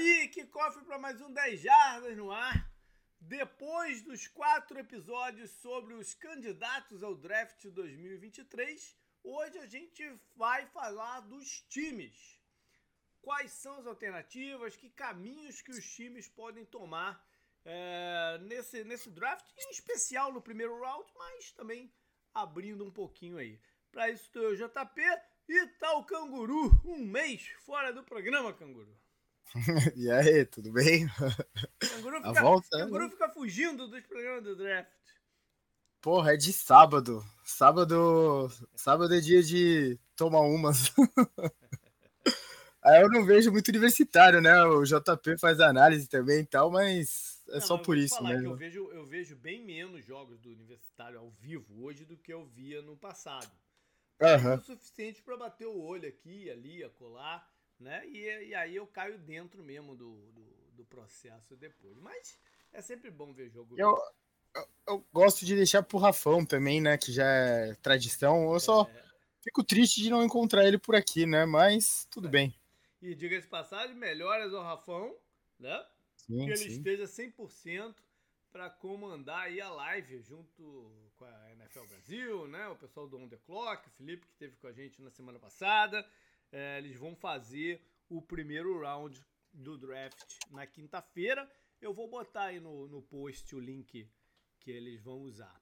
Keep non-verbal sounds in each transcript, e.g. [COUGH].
aí, que cofre para mais um 10 Jardas no ar. Depois dos quatro episódios sobre os candidatos ao draft 2023, hoje a gente vai falar dos times. Quais são as alternativas, que caminhos que os times podem tomar é, nesse, nesse draft, em especial no primeiro round, mas também abrindo um pouquinho aí. Para isso, estou eu, JP, e tá o Canguru, um mês fora do programa, Canguru. [LAUGHS] e aí, tudo bem? Canguru fica, volta, né? canguru fica fugindo dos programas do draft. Porra, é de sábado. Sábado, sábado é dia de tomar umas. [LAUGHS] Aí eu não vejo muito universitário, né? O JP faz análise também e tal, mas é não, só por isso mesmo. eu vejo, eu vejo bem menos jogos do universitário ao vivo hoje do que eu via no passado uhum. o suficiente para bater o olho aqui, ali, acolá, né? E, e aí eu caio dentro mesmo do, do, do, processo depois. Mas é sempre bom ver jogo. Eu, eu, eu, gosto de deixar pro Rafão também, né? Que já é tradição. Eu só é. fico triste de não encontrar ele por aqui, né? Mas tudo é. bem. E diga-se passagem, melhoras ao Rafão, né? Sim, que ele sim. esteja 100% para comandar aí a live junto com a NFL Brasil, né? O pessoal do On The Clock, o Felipe que esteve com a gente na semana passada. É, eles vão fazer o primeiro round do draft na quinta-feira. Eu vou botar aí no, no post o link que eles vão usar.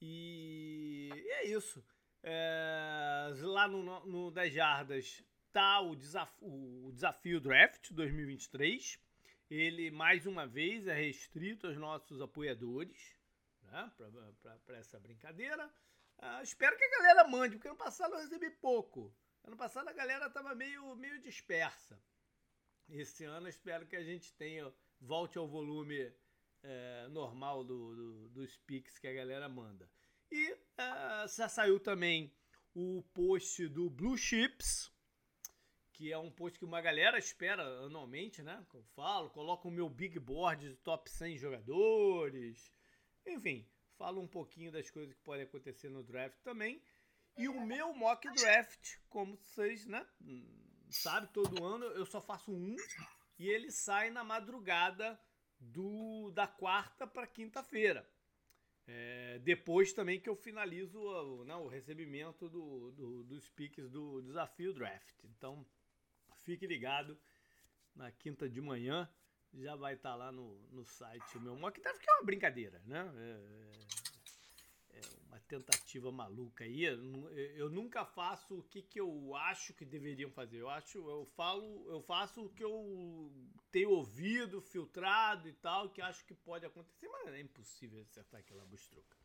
E, é isso. É, lá no, no 10 Jardas tá o, desaf o desafio draft 2023 ele mais uma vez é restrito aos nossos apoiadores né, para essa brincadeira. Uh, espero que a galera mande, porque ano passado eu recebi pouco. Ano passado a galera estava meio, meio dispersa. Esse ano espero que a gente tenha, volte ao volume é, normal do, do, dos pics que a galera manda. E uh, já saiu também o post do Blue Chips, que é um post que uma galera espera anualmente, né? eu falo, coloco o meu big board de top 100 jogadores. Enfim, falo um pouquinho das coisas que podem acontecer no draft também. E o meu mock draft, como vocês, né? Sabe, todo ano eu só faço um e ele sai na madrugada do da quarta para quinta-feira. É, depois também que eu finalizo o, né, o recebimento do, do, dos piques do desafio draft. Então, fique ligado. Na quinta de manhã já vai estar tá lá no, no site o meu mock draft, que é uma brincadeira, né? É, é, uma tentativa maluca aí. Eu, eu, nunca faço o que, que eu acho que deveriam fazer. Eu acho, eu falo, eu faço o que eu tenho ouvido, filtrado e tal, que acho que pode acontecer, mas é impossível acertar aquela bustruca.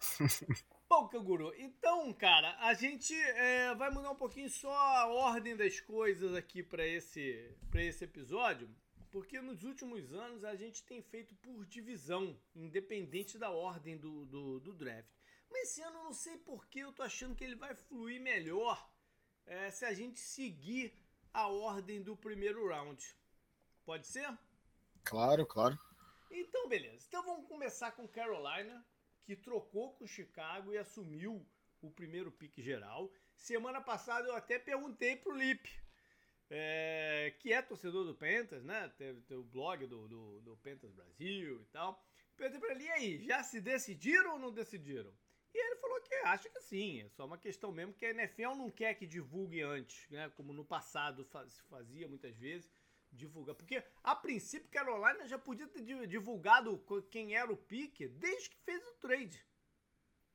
[LAUGHS] Bom, Canguru, então, cara, a gente é, vai mudar um pouquinho só a ordem das coisas aqui para esse, esse episódio, porque nos últimos anos a gente tem feito por divisão, independente da ordem do, do, do draft. Mas esse ano eu não sei porque eu tô achando que ele vai fluir melhor é, se a gente seguir a ordem do primeiro round. Pode ser? Claro, claro. Então, beleza. Então vamos começar com Carolina que trocou com Chicago e assumiu o primeiro pique geral. Semana passada eu até perguntei pro Lip, é, que é torcedor do Pentas, né? Tem o blog do, do, do, Pentas Brasil e tal. Perguntei pra ele, e aí, já se decidiram ou não decidiram? E ele falou que acha que sim, é só uma questão mesmo que a NFL não quer que divulgue antes, né? Como no passado faz, fazia muitas vezes divulgar. Porque, a princípio, Carolina já podia ter divulgado quem era o pique desde que fez o trade.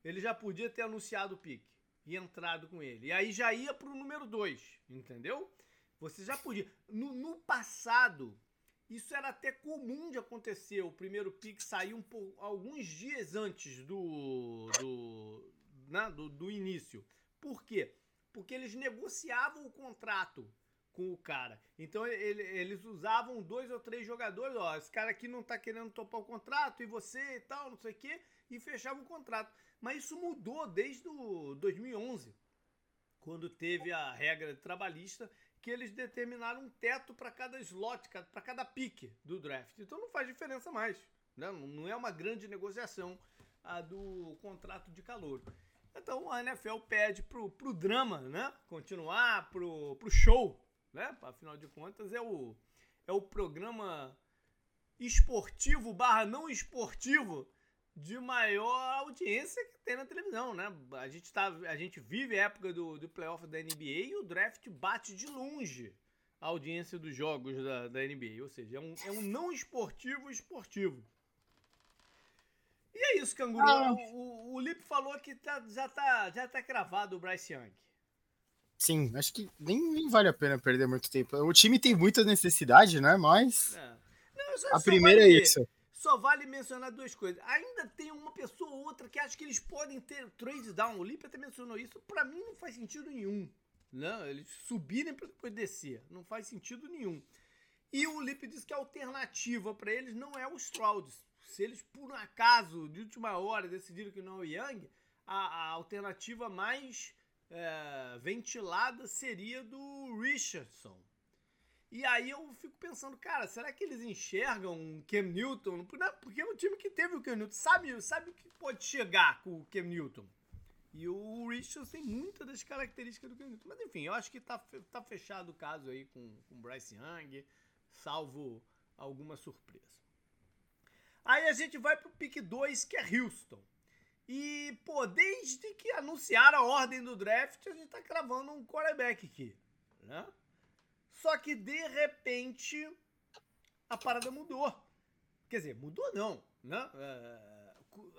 Ele já podia ter anunciado o pique e entrado com ele. E aí já ia para o número 2, entendeu? Você já podia. No, no, passado, isso era até comum de acontecer. O primeiro pique saiu um alguns dias antes do, do, né, do, do início. Por quê? Porque eles negociavam o contrato com o cara. Então ele, eles usavam dois ou três jogadores, ó, esse cara aqui não tá querendo topar o contrato e você e tal, não sei o quê, e fechavam o contrato. Mas isso mudou desde o 2011, quando teve a regra trabalhista que eles determinaram um teto para cada slot, para cada pique do draft. Então não faz diferença mais, né? Não é uma grande negociação a do contrato de calor. Então a NFL pede pro, pro drama, né? Continuar, pro, pro show, né? Afinal de contas, é o, é o programa esportivo barra não esportivo de maior audiência que tem na televisão, né? A gente, tá, a gente vive a época do, do playoff da NBA e o draft bate de longe a audiência dos jogos da, da NBA. Ou seja, é um, é um não esportivo esportivo. E é isso, Canguru. Ah. O, o, o Lip falou que tá, já, tá, já tá cravado o Bryce Young. Sim, acho que nem, nem, vale a pena perder muito tempo. O time tem muita necessidade, né? Mas. É. Não, a primeira vale, é isso. Só vale mencionar duas coisas. Ainda tem uma pessoa ou outra que acha que eles podem ter trade down. O Lip até mencionou isso. Para mim não faz sentido nenhum. Não, eles subirem para depois descer. Não faz sentido nenhum. E o Lip disse que a alternativa para eles não é o Stroud. Se eles, por um acaso, de última hora, decidiram que não é o Young, a, a alternativa mais é, ventilada seria do Richardson. E aí eu fico pensando, cara, será que eles enxergam o Cam Newton? Porque é um time que teve o Cam Newton, sabe, sabe o que pode chegar com o Cam Newton. E o Richardson tem muitas das características do Cam Newton. Mas enfim, eu acho que tá, tá fechado o caso aí com, com Bryce Young, salvo alguma surpresa. Aí a gente vai pro pick 2, que é Houston. E, pô, desde que anunciaram a ordem do draft, a gente tá cravando um quarterback aqui, né? Só que, de repente, a parada mudou. Quer dizer, mudou não, né? É,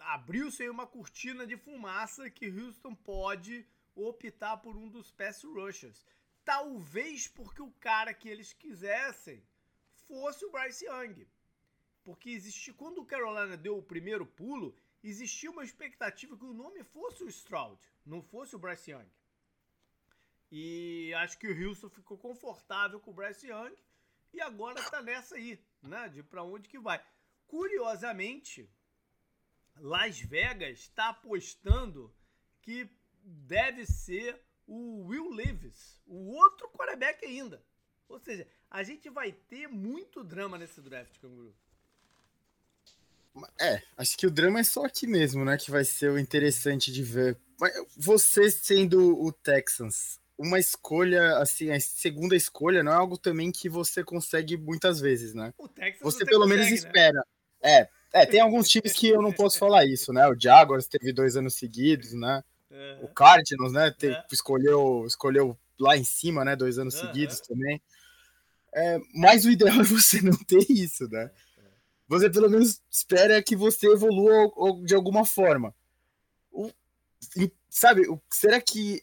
Abriu-se aí uma cortina de fumaça que Houston pode optar por um dos pass rushers. Talvez porque o cara que eles quisessem fosse o Bryce Young. Porque quando o Carolina deu o primeiro pulo, existia uma expectativa que o nome fosse o Stroud, não fosse o Bryce Young. E acho que o Houston ficou confortável com o Bryce Young e agora tá nessa aí, né, de para onde que vai. Curiosamente, Las Vegas está apostando que deve ser o Will Levis, o outro quarterback ainda. Ou seja, a gente vai ter muito drama nesse draft, Canguru. É, acho que o drama é só aqui mesmo, né? Que vai ser o interessante de ver. Você sendo o Texans, uma escolha, assim, a segunda escolha não é algo também que você consegue muitas vezes, né? você pelo menos né? espera. É, é, tem alguns times que eu não posso falar isso, né? O Jaguars teve dois anos seguidos, né? O Cardinals, né? Teve, é. escolheu, escolheu lá em cima, né? Dois anos seguidos também. É, mas o ideal [LAUGHS] é você não ter isso, né? você pelo menos espera que você evolua de alguma forma. O, sabe, o, será que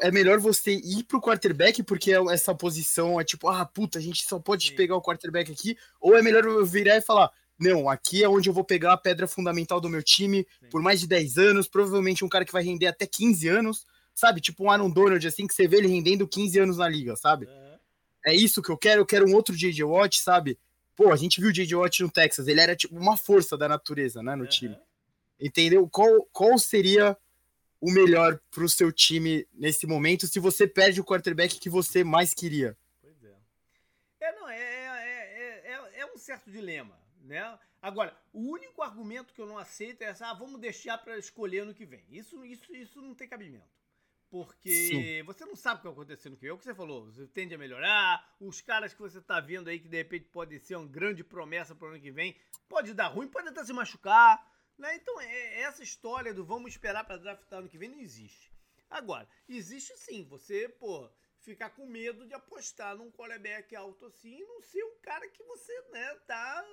é melhor você ir pro quarterback porque é essa posição é tipo, ah, puta, a gente só pode Sim. pegar o quarterback aqui? Ou é melhor eu virar e falar, não, aqui é onde eu vou pegar a pedra fundamental do meu time Sim. por mais de 10 anos, provavelmente um cara que vai render até 15 anos, sabe? Tipo um Aaron Donald, assim, que você vê ele rendendo 15 anos na liga, sabe? Uhum. É isso que eu quero, eu quero um outro J.J. Watt, sabe? Pô, a gente viu o J.J. Watt no Texas, ele era tipo uma força da natureza, né, no uhum. time. Entendeu? Qual, qual seria o melhor pro seu time nesse momento se você perde o quarterback que você mais queria? Pois é. É, não, é, é, é, é um certo dilema, né? Agora, o único argumento que eu não aceito é essa, ah, vamos deixar para escolher no que vem. Isso, isso, isso não tem cabimento. Porque Sim. você não sabe o que vai acontecer no que é o que você falou. Você tende a melhorar. Os caras que você tá vendo aí, que de repente pode ser uma grande promessa para o ano que vem, pode dar ruim, pode até se machucar. Né? Então, é, essa história do vamos esperar para draftar ano que vem não existe. Agora, existe sim. Você, pô, ficar com medo de apostar num quarterback alto assim e não ser um cara que você, né, tá,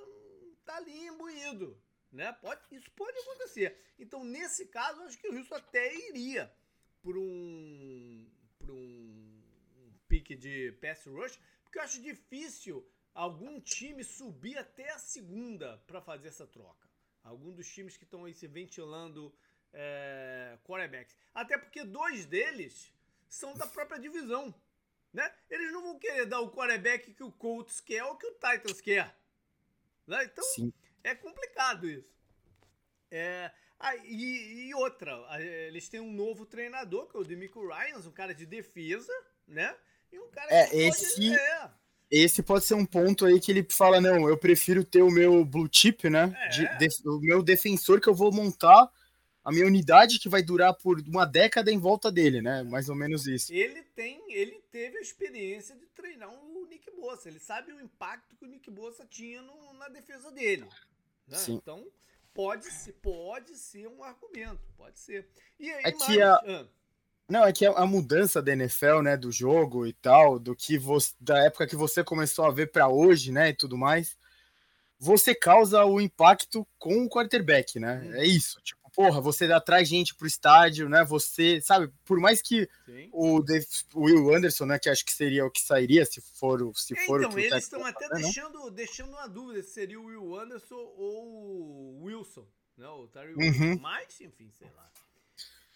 tá ali imbuído. Né? Pode, isso pode acontecer. Então, nesse caso, acho que o Wilson até iria por um, por um, um pique de pass rush, porque eu acho difícil algum time subir até a segunda para fazer essa troca. Algum dos times que estão aí se ventilando é, quarterbacks. Até porque dois deles são da própria divisão. Né? Eles não vão querer dar o quarterback que o Colts quer ou que o Titans quer. Né? Então Sim. é complicado isso. É, ah, e, e, outra, eles têm um novo treinador, que é o Demico Ryans, um cara de defesa, né? E um cara é, que esse, pode, é. Esse pode ser um ponto aí que ele fala, não, eu prefiro ter o meu blue chip, né? É. De, de, o meu defensor que eu vou montar a minha unidade que vai durar por uma década em volta dele, né? Mais ou menos isso. Ele tem, ele teve a experiência de treinar o Nick Bossa. Ele sabe o impacto que o Nick Bossa tinha no, na defesa dele. Né? Então, pode ser, pode ser um argumento. Pode ser. E, é e que a... Ah. Não, é que a, mudança da NFL, né, do jogo e tal, do que você, da época que você começou a ver para hoje, né, e tudo mais, você causa o impacto com o quarterback, né? Hum. É isso. Tipo, porra, você atrai gente pro estádio, né? Você, sabe, por mais que o, Dave, o, Will Anderson, né, que acho que seria o que sairia se for, se for então, o eles estão até fazer, deixando, deixando uma dúvida se seria o Will Anderson ou o Wilson, né? O Terry Wilson. Uhum. Mas, enfim, sei lá.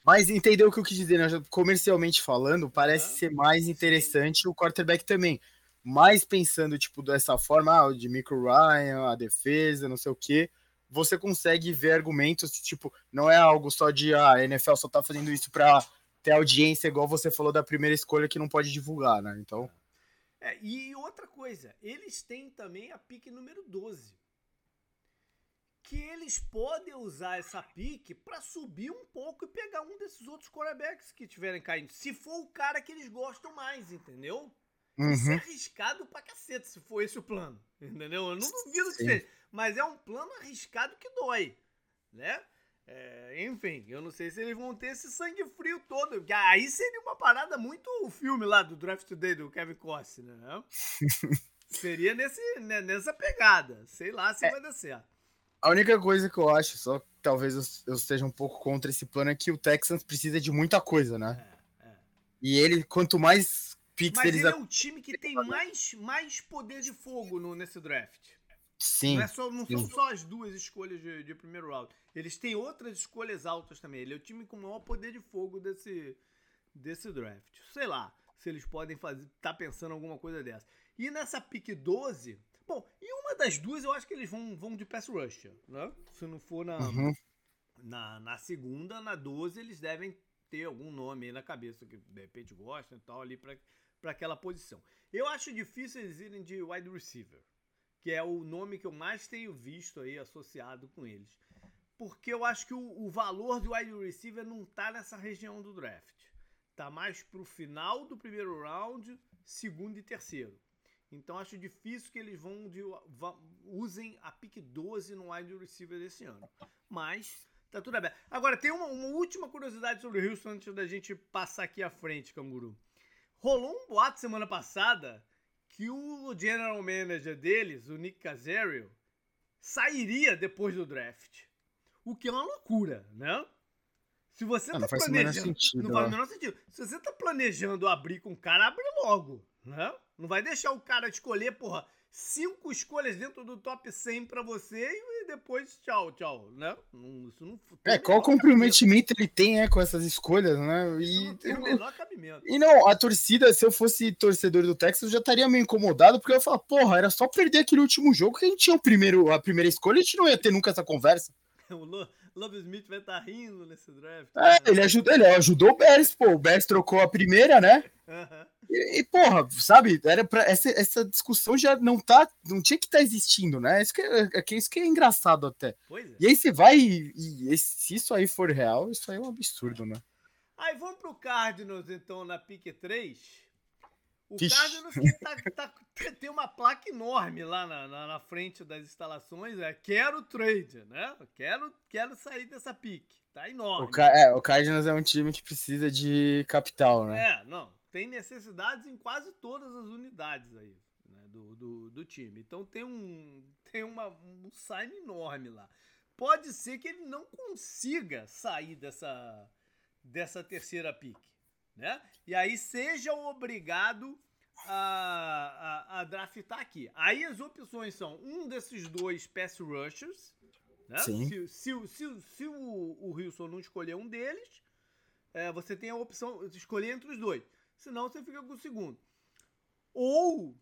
Mas entendeu o que eu quis dizer, né? Comercialmente falando, parece uhum. ser mais interessante Sim. o quarterback também. Mais pensando, tipo, dessa forma, ah, de Micro Ryan, a defesa, não sei o quê você consegue ver argumentos, tipo, não é algo só de ah, a NFL só tá fazendo isso para ter audiência, igual você falou da primeira escolha que não pode divulgar, né? Então. É, e outra coisa, eles têm também a pique número 12. Que eles podem usar essa pique para subir um pouco e pegar um desses outros quarterbacks que tiverem caindo. Se for o cara que eles gostam mais, entendeu? Uhum. Isso é arriscado pra cacete, se for esse o plano. Entendeu? Eu não duvido Sim. que seja mas é um plano arriscado que dói, né? É, enfim, eu não sei se eles vão ter esse sangue frio todo. Aí seria uma parada muito o filme lá do Draft Today do Kevin Costner, né? [LAUGHS] seria nesse, né, nessa pegada. Sei lá se é, vai dar certo. A única coisa que eu acho, só talvez eu, eu esteja um pouco contra esse plano, é que o Texans precisa de muita coisa, né? É, é. E ele, quanto mais picks Mas eles... ele é um time que tem mais, mais poder de fogo no, nesse draft. Sim. Não, é só, não são só as duas escolhas de, de, primeiro round. Eles têm outras escolhas altas também. Ele é o time com o maior poder de fogo desse, desse draft. Sei lá se eles podem fazer, tá pensando alguma coisa dessa. E nessa pick 12, bom, e uma das duas eu acho que eles vão, vão de pass rusher, né? Se não for na, uhum. na, na segunda, na 12 eles devem ter algum nome aí na cabeça que de repente gostam e tal ali para aquela posição. Eu acho difícil eles irem de wide receiver que é o nome que eu mais tenho visto aí associado com eles. Porque eu acho que o, o valor do wide receiver não tá nessa região do draft. Tá mais pro final do primeiro round, segundo e terceiro. Então acho difícil que eles vão, de, usem a pick 12 no wide receiver desse ano. Mas tá tudo aberto. Agora tem uma, uma última curiosidade sobre o Houston antes da gente passar aqui à frente, Canguru. Rolou um boato semana passada que o general manager deles, o Nick Casario, sairia depois do draft. O que é uma loucura, né? Se você ah, tá planejando. Sentido, não faz o menor sentido. Se você tá planejando abrir com o cara, abre logo, né? Não vai deixar o cara escolher, porra, cinco escolhas dentro do top 100 para você e depois tchau, tchau, né? Isso não, é, qual comprometimento ele tem é, com essas escolhas, né? E, não tem o menor cabimento. E não, a torcida, se eu fosse torcedor do Texas, eu já estaria meio incomodado, porque eu ia falar, porra, era só perder aquele último jogo que a gente tinha o primeiro, a primeira escolha, a gente não ia ter nunca essa conversa. [LAUGHS] o Love Smith vai estar tá rindo nesse draft. É, né? ele, ajudou, ele ajudou o Bears, pô. O Bears trocou a primeira, né? Uhum. E, e, porra, sabe, era pra, essa, essa discussão já não tá, não tinha que estar tá existindo, né? Isso que, é, é, isso que é engraçado até. É. E aí você vai e, e, se isso aí for real, isso aí é um absurdo, né? Aí vamos pro Cardinals, então, na pique 3. O Cardinals que tá, tá, tem uma placa enorme lá na, na, na, frente das instalações, é quero trade, né? Quero, quero sair dessa pique. Tá enorme. O, é, o Cardinals é um time que precisa de capital, né? É, não. Tem necessidades em quase todas as unidades aí né, do, do, do time. Então tem um, tem uma, um sign enorme lá. Pode ser que ele não consiga sair dessa, dessa terceira pique né? E aí seja obrigado a, a, a draftar aqui. Aí as opções são um desses dois pass rushers, né? Sim. Se, se, se, se o, o Wilson não escolher um deles, é, você tem a opção de escolher entre os dois. Senão você fica com o segundo. Ou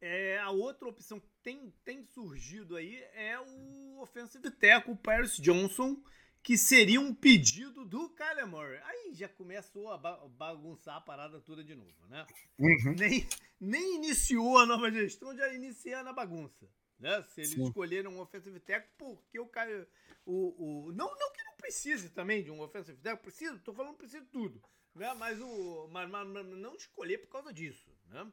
é, a outra opção que tem, tem surgido aí é o offensive tackle, o Paris Johnson, que seria um pedido do Kyler Murray. Aí já começou a bagunçar a parada toda de novo, né? Uhum. Nem, nem iniciou a nova gestão, já inicia na bagunça. Né? Se eles Sim. escolheram um offensive tackle, porque o cara. O, o, não, não que não precise também de um offensive tackle, precisa, tô falando precisa de tudo. Né? Mas, o, mas, mas, não escolher por causa disso. Né?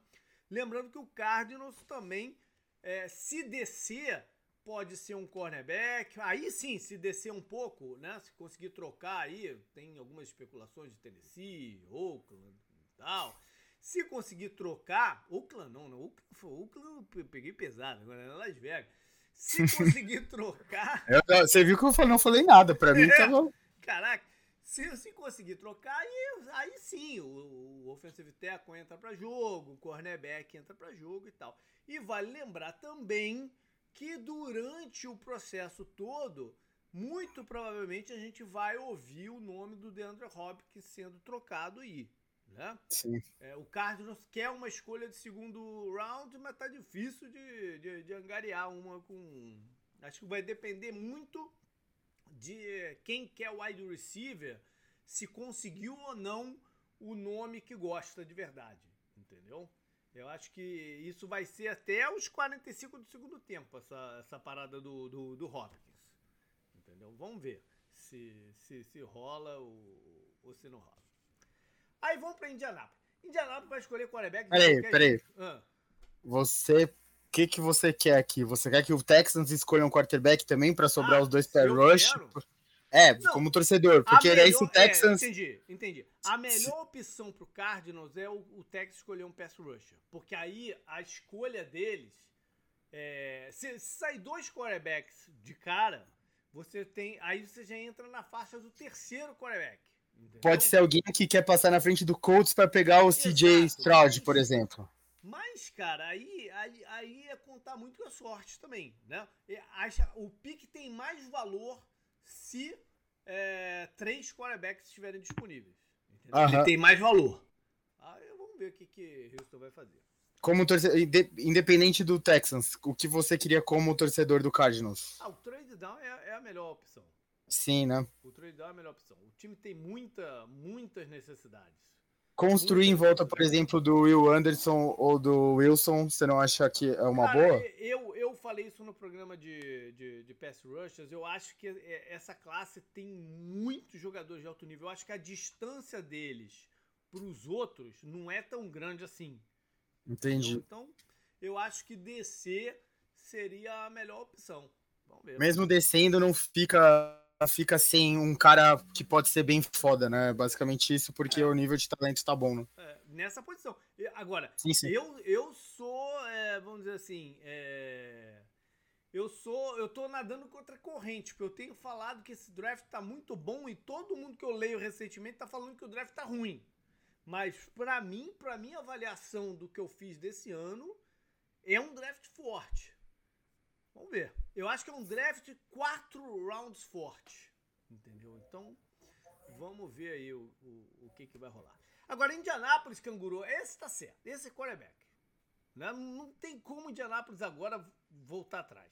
Lembrando que o Cardinals também, é, se descer, pode ser um cornerback. Aí sim, se descer um pouco, né? Se conseguir trocar aí, tem algumas especulações de Tennessee, Oakland e tal. Se conseguir trocar, Oakland não, não. Oakland, Oakland eu peguei pesado, agora é Las Vegas. Se [LAUGHS] conseguir trocar. Eu, você viu que eu não falei nada, pra mim é, tava. Caraca, se, se conseguir trocar, aí, aí sim, o, o offensive tackle entra para jogo, o cornerback entra para jogo e tal. E vale lembrar também que durante o processo todo, muito provavelmente a gente vai ouvir o nome do DeAndre Hopkins sendo trocado aí. Né? Sim. É, o Cardinals quer uma escolha de segundo round, mas tá difícil de, de, de angariar uma com. Acho que vai depender muito de quem quer o wide receiver, se conseguiu ou não o nome que gosta de verdade. Entendeu? Eu acho que isso vai ser até os 45 do segundo tempo, essa, essa parada do, do, do Hopkins. Entendeu? Vamos ver se, se, se rola ou, ou se não rola. Aí vamos para Indianápolis. Indianápolis vai escolher quarterback. Peraí, peraí. Ah. Você. O que, que você quer aqui? Você quer que o Texans escolha um quarterback também para sobrar ah, os dois para rush? Quero. É, não, como torcedor, porque melhor, esse Texans. É, entendi, entendi. A melhor opção pro Cardinals é o, o Texas escolher um pass rusher. Porque aí a escolha deles. É, se, se sair dois quarterbacks de cara, você tem. Aí você já entra na faixa do terceiro quarterback. Entendeu? Pode ser alguém que quer passar na frente do Colts para pegar o Exato, CJ Stroud, por exemplo. Mas, cara, aí, aí, aí é contar muito com a sorte também, né? Acha, o pique tem mais valor se é, três quarterbacks estiverem disponíveis. Ele tem mais valor. Aí vamos ver o que, que Houston vai fazer. Como torcedor, independente do Texans, o que você queria como torcedor do Cardinals? Ah, o trade down é, é a melhor opção. Sim, né? O trade down é a melhor opção. O time tem muita, muitas necessidades. Construir em volta, por exemplo, do Will Anderson ou do Wilson, você não acha que é uma Cara, boa? Eu, eu falei isso no programa de, de, de Pass Rushers. Eu acho que essa classe tem muitos jogadores de alto nível. Eu acho que a distância deles para os outros não é tão grande assim. Entendi. Então, eu acho que descer seria a melhor opção. Mesmo descendo, não fica fica sem um cara que pode ser bem foda, né? Basicamente isso, porque é. o nível de talento tá bom, né? É, nessa posição. Agora, sim, sim. Eu, eu sou, é, vamos dizer assim, é, eu sou, eu tô nadando contra a corrente, porque eu tenho falado que esse draft tá muito bom e todo mundo que eu leio recentemente tá falando que o draft tá ruim. Mas para mim, para minha avaliação do que eu fiz desse ano, é um draft forte. Vamos ver. Eu acho que é um draft quatro rounds forte. Entendeu? Então, vamos ver aí o, o, o que, que vai rolar. Agora, Indianápolis, Canguru, esse tá certo. Esse é quarterback. Né? Não tem como Indianápolis agora voltar atrás.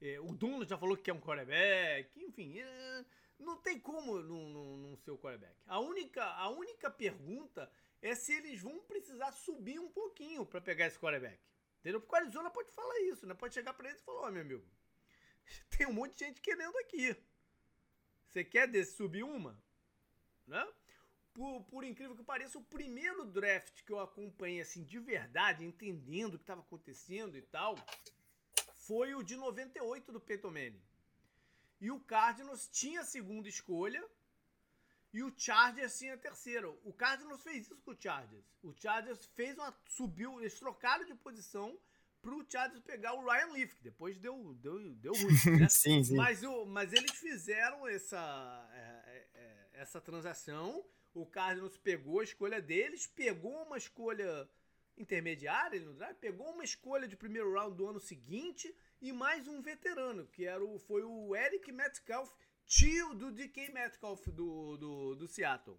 É, o Dono já falou que é um quarterback. Enfim, é, não tem como não, não, não ser o quarterback. A única, a única pergunta é se eles vão precisar subir um pouquinho para pegar esse quarterback. Entendeu? Porque o Arizona pode falar isso, né? Pode chegar para eles e falar, ó, oh, meu amigo, [LAUGHS] tem um monte de gente querendo aqui. Você quer desse subir uma? Né? Por, por incrível que pareça, o primeiro draft que eu acompanhei assim de verdade, entendendo o que estava acontecendo e tal, foi o de 98 do Peyton Manning. E o Cardinals tinha a segunda escolha e o Chargers tinha a terceira. O Cardinals fez isso com o Chargers. O Chargers fez uma. subiu, eles trocaram de posição pro Chargers pegar o Ryan Leaf, que depois deu, deu, deu ruim. [LAUGHS] Né? sim, sim. Mas, o, mas eles fizeram essa, é, é, é, essa transação. O Cardinals pegou a escolha deles, pegou uma escolha intermediária no draft, pegou uma escolha de primeiro round do ano seguinte e mais um veterano, que era o, foi o Eric Metcalf, tio do DK Metcalf do, do, do Seattle.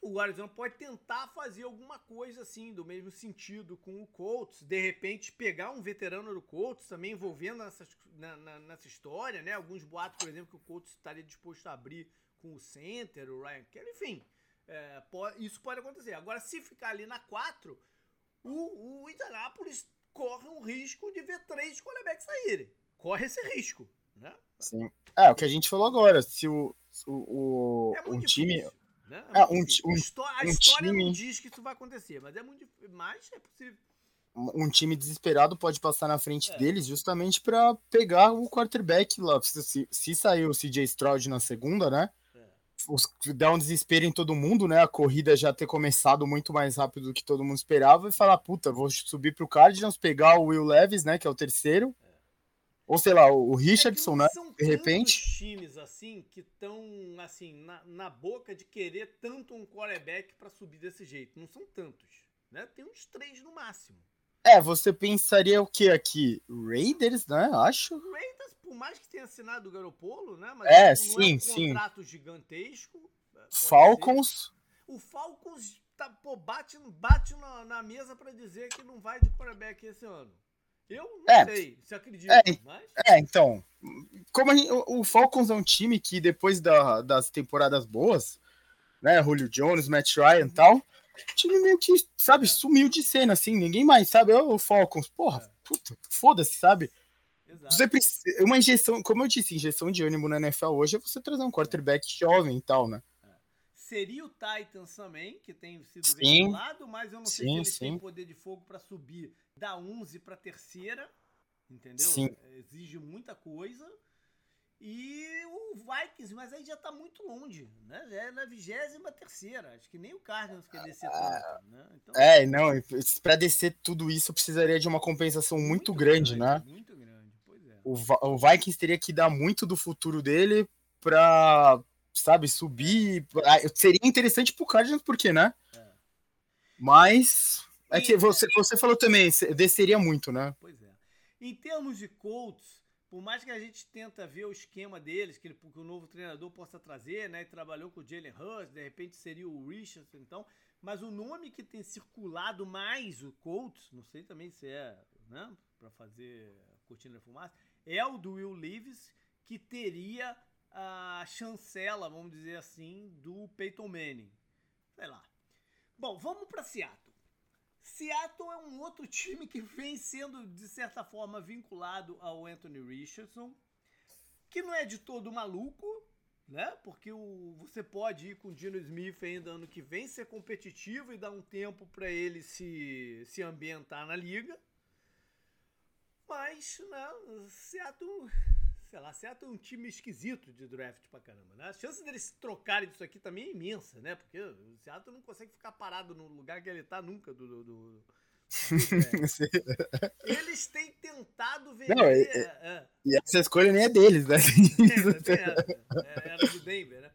O Arizona pode tentar fazer alguma coisa assim, do mesmo sentido com o Colts. De repente, pegar um veterano do Colts também envolvendo nessa, na, na, nessa história, né? Alguns boatos, por exemplo, que o Colts estaria disposto a abrir com o center, o Ryan Kelly, enfim. É, pode, isso pode acontecer. Agora, se ficar ali na 4, o, o Indianapolis corre um risco de ver três quarterbacks saírem. Corre esse risco, né? Sim. É, o que a gente falou agora. Se o, o, o, é um time. Né? É é, um, um, a história, um time... não diz que isso vai acontecer, mas é muito mas é possível. Um time desesperado pode passar na frente É. deles justamente para pegar o quarterback lá. Se, se sair o CJ Stroud na segunda, né? É. Os, dá um desespero em todo mundo, né? A corrida já ter começado muito mais rápido do que todo mundo esperava e falar, puta, vou subir pro Cardinals, pegar o Will Levis, né? Que é o terceiro. Ou sei lá, o É Richardson, não né? são de repente. tantos times assim que estão assim na, na boca de querer tanto um quarterback para subir desse jeito. Não são tantos, né? Tem uns três no máximo. É, você pensaria o que aqui? Raiders, né? Acho. Raiders, por mais que tenha assinado o Garopolo, né? Mas É, não é sim, um sim. contrato gigantesco. ser. Falcons. O Falcons tá, pô, bate, bate na, na mesa para dizer que não vai de quarterback esse ano. Eu não É. sei se acredito, É, mas É, então. Como gente- o, o Falcons é um time que depois da- das temporadas boas, né? Julio Jones, Matt Ryan e tal, o time meio que, sabe, É. sumiu de cena, assim. Ninguém mais sabe. Ô, o Falcons, porra, É. puta, foda-se, sabe? exato. Você precisa, uma injeção, como eu disse, injeção de ânimo na NFL hoje é você trazer um quarterback jovem e tal, né? Seria o Titans também, que tem sido Sim. mas eu não sei Sim, se eles têm sim. poder de fogo para subir da 11 para terceira, entendeu? Sim. Exige muita coisa. E o Vikings, mas aí já tá muito longe, né? Já é na 23 terceira. Acho que nem o Cardinals quer descer tanto, né? Então, É, não, pra descer tudo isso precisaria de uma compensação muito, grande, né? Muito grande, pois é. O, o Vikings teria que dar muito do futuro dele pra, sabe, subir. Ah, Seria interessante pro Cardinals, por quê, né? É. Mas. É que você, você falou também, desceria muito, né? Pois é. Em termos de Colts, por mais que a gente tenta ver o esquema deles, que, ele, que o novo treinador possa trazer, né? Trabalhou com o Jalen Hurts, de repente seria o Richardson, então. Mas o nome que tem circulado mais o Colts, não sei também se é, né? Pra fazer cortina de fumaça, é o do Will Levis, que teria a chancela, vamos dizer assim, do Peyton Manning. Sei lá. Bom, vamos para Seattle. Seattle é um outro time que vem sendo, de certa forma, vinculado ao Anthony Richardson, que não é de todo maluco, né? Porque o, você pode ir com o Dino Smith ainda ano que vem, ser competitivo e dar um tempo para ele se, se ambientar na liga. Mas, né, Seattle, sei lá, Seattle é um time esquisito de draft pra caramba, né? A chance deles trocarem disso aqui também é imensa, né? Porque o Seattle não consegue ficar parado no lugar que ele tá nunca do, do- do- draft. [LAUGHS] Eles têm tentado vender. Não, é- é, e essa escolha nem é deles, né? [LAUGHS] é. É, era do Denver, né?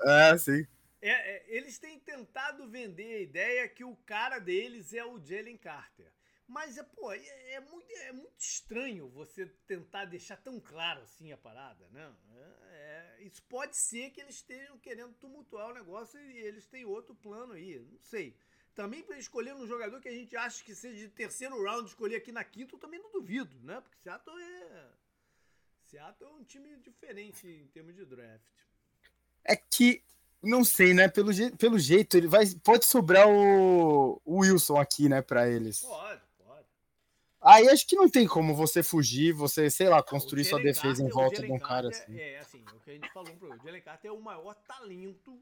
ah, sim. É, é, eles têm tentado vender a ideia que o cara deles é o Jalen Carter. Mas é, pô, é, é muito, é muito estranho você tentar deixar tão claro assim a parada, né? É, é, isso pode ser que eles estejam querendo tumultuar o negócio e eles têm outro plano aí, não sei. Também para escolher um jogador que a gente acha que seja de terceiro round, escolher aqui na quinta, eu também não duvido, né? Porque Seattle é. Seattle é um time diferente em termos de draft. É que, não sei, né? Pelo, je pelo jeito, ele vai. Pode sobrar o, o Wilson aqui, né, pra eles. Pode. Aí acho que não tem como você fugir, você, sei lá, construir sua defesa em o volta de um cara Carter assim. É, assim, o que a gente falou pro O Carter é o maior talento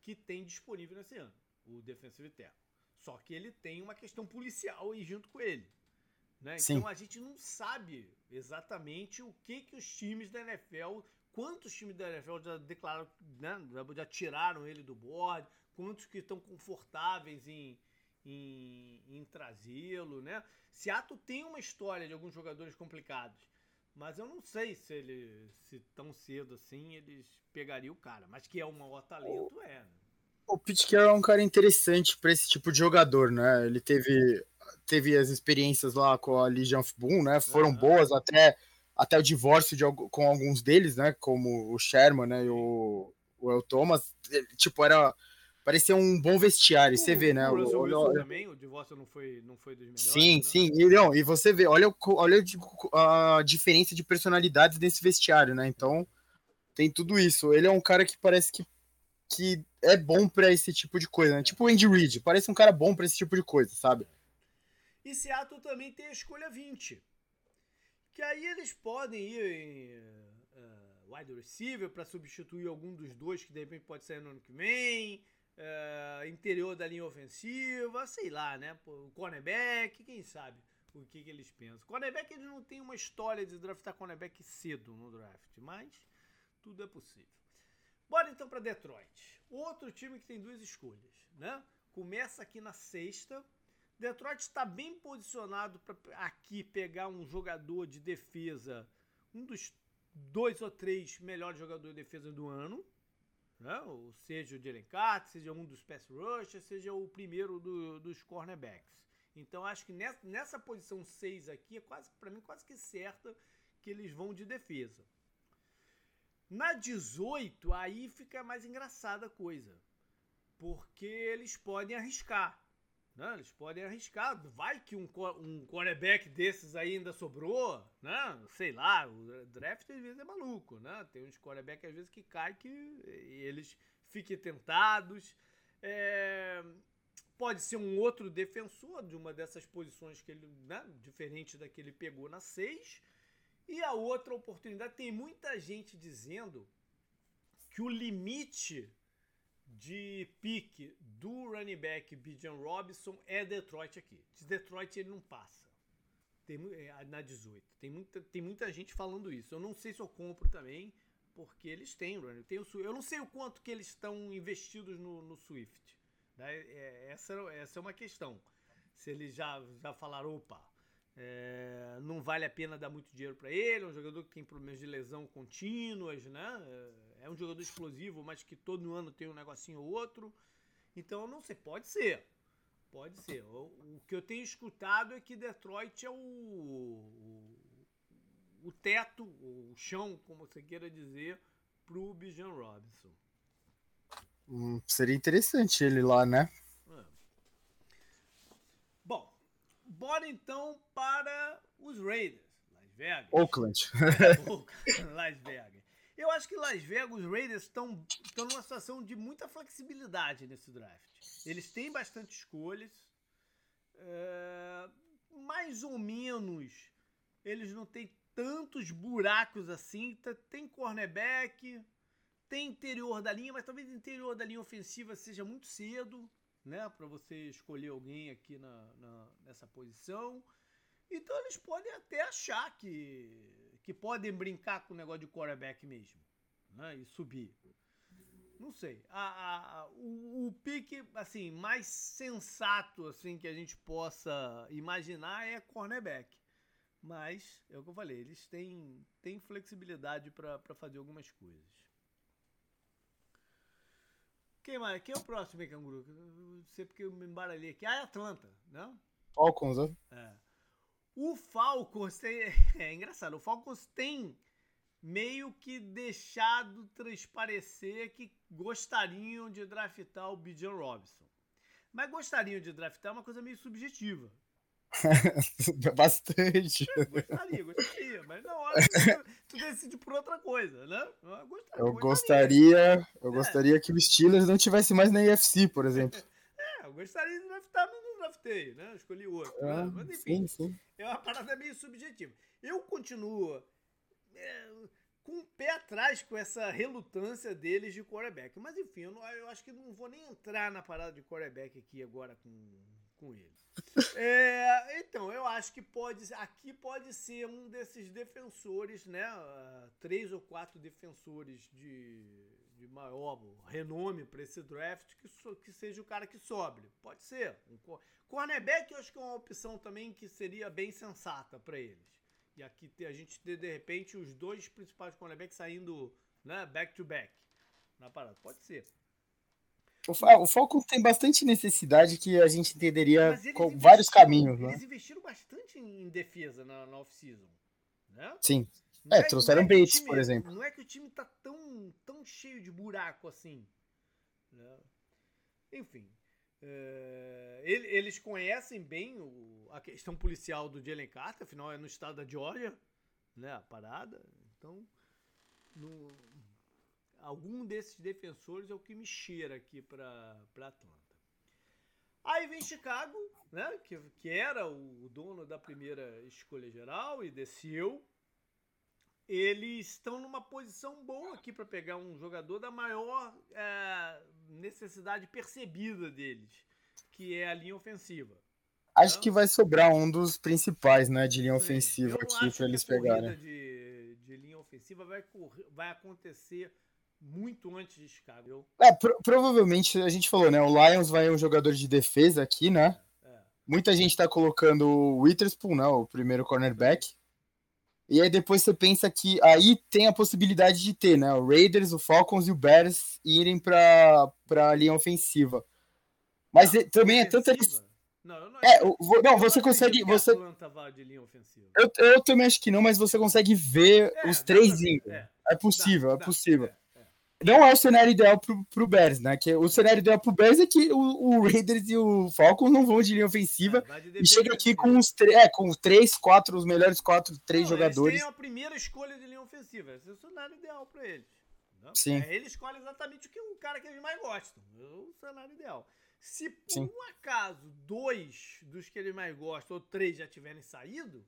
que tem disponível nesse ano, o defensive tackle. Só que ele tem uma questão policial aí junto com ele. Né? Sim. Então a gente não sabe exatamente o que, que os times da NFL, quantos times da NFL já declararam, né, já- já tiraram ele do board, quantos que estão confortáveis em, em, em trazê-lo, né? Seattle tem uma história de alguns jogadores complicados, mas eu não sei se ele, se tão cedo assim eles pegariam o cara, mas que é o maior talento é. né? O Pete Carroll é um cara interessante pra esse tipo de jogador, né? Ele teve, teve as experiências lá com a Legion of Boom, né? Foram Aham. boas até, até o divórcio de, com alguns deles, né? Como o Sherman, né? E o, o El Thomas. Tipo, era. Parecia um bom vestiário. Você O- vê, né? O Olha- olha- também, o divórcio não foi, não foi dos melhores. Sim, né? sim. E, não, e você vê, olha, o olha o- a diferença de personalidades desse vestiário, né? Então, tem tudo isso. Ele é um cara que parece que, que é bom pra esse tipo de coisa, né? Tipo o Andy Reid, parece um cara bom pra esse tipo de coisa, sabe? E Seattle também tem a escolha 20. Que aí eles podem ir em, eh, wide receiver para substituir algum dos dois que de repente pode sair no ano que vem. Uh, interior da linha ofensiva, sei lá, né? O cornerback, quem sabe o que, que eles pensam. Cornerback eles não tem uma história de draftar cornerback cedo no draft, mas tudo é possível. Bora então para Detroit. Outro time que tem duas escolhas, né? Começa aqui na sexta. Detroit está bem posicionado para aqui pegar um jogador de defesa, um dos dois ou três melhores jogadores de defesa do ano, né? Ou seja o Jalen Carter, seja um dos pass rushers, seja o primeiro do, dos cornerbacks. Então acho que nessa, nessa posição 6 aqui é quase para mim quase que certa que eles vão de defesa. Na 18 aí fica mais engraçada a coisa, porque eles podem arriscar. Né? Eles podem arriscar. Vai que um, um quarterback desses ainda sobrou, né? Sei lá, o draft às vezes é maluco, né? Tem uns quarterback às vezes que cai que eles fiquem tentados. É... Pode ser um outro defensor de uma dessas posições que ele, né? Diferente da que ele pegou na 6. E a outra oportunidade, tem muita gente dizendo que o limite de pique do running back Bijan Robinson é Detroit aqui. De Detroit ele não passa. Tem, é, na 18. Tem muita, tem muita gente falando isso. Eu não sei se eu compro também, porque eles têm running. Tem o, eu não sei o quanto que eles estão investidos no, no Swift. Né? É, essa, essa é uma questão. Se eles já, já falaram, opa, é, não vale a pena dar muito dinheiro para ele, é um jogador que tem problemas de lesão contínuas, né? É, é um jogador explosivo, mas que todo ano tem um negocinho ou outro. Então, não sei, pode ser. Pode ser. O, o que eu tenho escutado é que Detroit é o, o, o teto, o chão, como você queira dizer, pro Bijan Robinson. Hum, seria interessante ele lá, né? Bora então para os Raiders, Las Vegas. Oakland. [LAUGHS] Las Vegas. Eu acho que Las Vegas, os Raiders estão numa situação de muita flexibilidade nesse draft. Eles têm bastante escolhas. É, mais ou menos, eles não têm tantos buracos assim. Tem cornerback, tem interior da linha, mas talvez interior da linha ofensiva seja muito cedo né, para você escolher alguém aqui na, na, nessa posição. Então eles podem até achar que, que podem brincar com o negócio de quarterback mesmo né, e subir. Não sei. A, a, o, o pique assim, mais sensato assim que a gente possa imaginar é cornerback. Mas, é o que eu falei, eles têm, têm flexibilidade para fazer algumas coisas. Quem mais? Quem é o próximo aí, canguru? Não sei porque eu me embaralhei aqui. Ah, é Atlanta, não? Falcons, né? É. O Falcons tem... [LAUGHS] É engraçado, o Falcons tem meio que deixado transparecer que gostariam de draftar o Bijan Robinson. Mas gostariam de draftar é uma coisa meio subjetiva. [LAUGHS] Bastante. Eu gostaria, gostaria, mas na hora tu, decide por outra coisa, né? Eu gostaria. Eu gostaria, eu é. gostaria que o Steelers não tivesse mais na UFC, por exemplo. [LAUGHS] É, eu gostaria de draftar, draftei, né? Eu escolhi outro. Né? É, mas enfim, sim, sim. é uma parada meio subjetiva. Eu continuo é, com o pé atrás com essa relutância deles de quarterback. Mas enfim, eu, não, eu acho que não vou nem entrar na parada de quarterback aqui agora com, com ele. [LAUGHS] É, então, eu acho que pode aqui pode ser um desses defensores, né? Uh, três ou quatro defensores de, de maior renome para esse draft que, so, que seja o cara que sobre. Pode ser. Um cornerback, eu acho que é uma opção também que seria bem sensata para eles. E aqui a gente ter, de repente, os dois principais cornerbacks saindo né, back to back na parada. Pode ser. O, Falcon tem bastante necessidade que a gente entenderia com vários caminhos. Né? Eles investiram bastante em defesa na, na off-season. Né? Sim. É, é, trouxeram é Bates, time, por exemplo. Não é que o time tá tão, tão cheio de buraco assim. Né? Enfim. É, ele, eles conhecem bem o, a questão policial do Jalen Carter, afinal é no estado da Georgia, né, a parada. Então, no, algum desses defensores é o que me cheira aqui para Atlanta. Aí vem Chicago, né, que, que era o dono da primeira escolha geral e desceu. Eles estão numa posição boa aqui para pegar um jogador da maior é, necessidade percebida deles, que é a linha ofensiva. Acho que vai sobrar um dos principais, né, de linha ofensiva aqui para eles pegarem. De, de linha ofensiva vai, correr, vai acontecer muito antes de Chicago. É, pro, provavelmente a gente falou, né? O Lions vai um jogador de defesa aqui, né? É. Muita gente tá colocando o Witherspoon, né? O primeiro cornerback. E aí depois você pensa que aí tem a possibilidade de ter, né? O Raiders, o Falcons e o Bears irem para a linha ofensiva. Mas não, também é tanta. Não, não, é, é não você consegue. Você... Eu, eu também acho que não, mas você consegue ver é, os três indo. É, é possível, dá, é possível. É não é o cenário ideal pro, pro Bears, né? Que o cenário ideal pro Bears é que o, o Raiders e o Falcons não vão de linha ofensiva é, e chega aqui com os é, com três, quatro, os melhores quatro, três não, jogadores. Eles têm a primeira escolha de linha ofensiva. Esse é o cenário ideal para eles. Não? Sim. É, ele escolhe exatamente o que o cara que eles mais gostam. É o cenário ideal. Se por Sim. um acaso dois dos que eles mais gostam ou três já tiverem saído,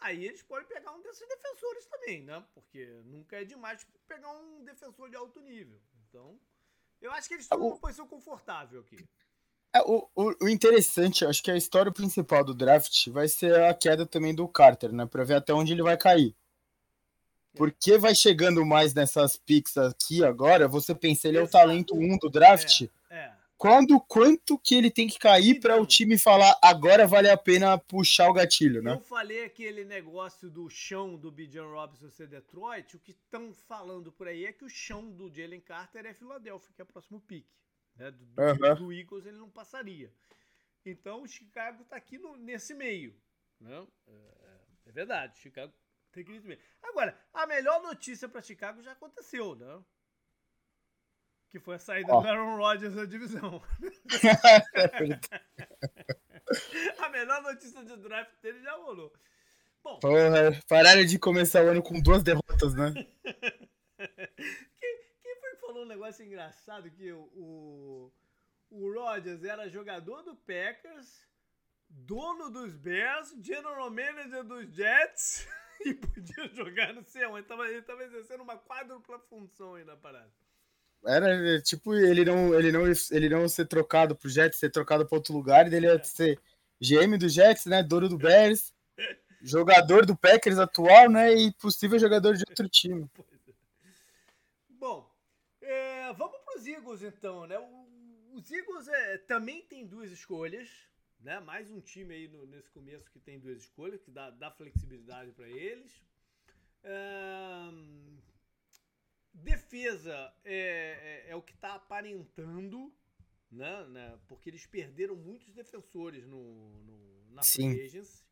Aí eles podem pegar um desses defensores também, né? Porque nunca é demais pegar um defensor de alto nível. Então, eu acho que eles estão numa posição confortável aqui. É, o, o, interessante, acho que a história principal do draft vai ser a queda também do Carter, né? Pra ver até onde ele vai cair. É. Porque vai chegando mais nessas picks aqui agora, você pensa, ele é o talento 1 do draft. É quando quanto que ele tem que cair para o time falar agora vale a pena puxar o gatilho, né? Eu falei aquele negócio do chão do Bijan Robinson ser Detroit, o que estão falando por aí é que o chão do Jalen Carter é Filadélfia, que é o próximo pique. Né? Do, uhum. do, Eagles ele não passaria. Então o Chicago está aqui no, nesse meio. Né? É, é verdade, Chicago tem que ir nesse meio. Agora, a melhor notícia para Chicago já aconteceu, né? Que foi a saída oh. do Aaron Rodgers da divisão. [LAUGHS] a melhor notícia de draft dele já rolou. Bom, Porra, pararam de começar o ano com duas derrotas, né? [LAUGHS] quem, quem, foi que falou um negócio engraçado que o, o, Rodgers era jogador do Packers, dono dos Bears, general manager dos Jets [LAUGHS] e podia jogar no C1. Ele tava, ele tava exercendo uma quádrupla função aí na parada. Era tipo ele não, ele não, ele não ser trocado pro Jets, ser trocado para outro lugar, ele ia ser GM do Jets, né? Dono do Bears, jogador do Packers atual, né? E possível jogador de outro time. Bom, é, vamos pros Eagles então, né? Os Eagles é, também tem duas escolhas, né? Mais um time aí no, nesse começo que tem duas escolhas, que dá, dá flexibilidade para eles. É, Defesa é, é, é o que está aparentando, né, né, Porque eles perderam muitos defensores no, no na Sim. free agency.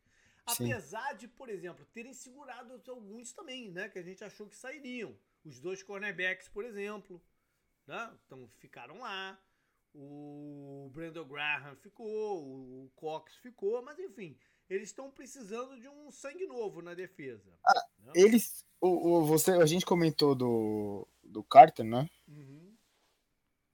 Apesar Sim. de, por exemplo, terem segurado alguns também, né? Que a gente achou que sairiam. Os dois cornerbacks, por exemplo, né? Então ficaram lá. O Brandon Graham ficou, o Cox ficou, mas enfim, eles estão precisando de um sangue novo na defesa. Ah, né? Eles o, o, você, a gente comentou do, do Carter, né? Uhum.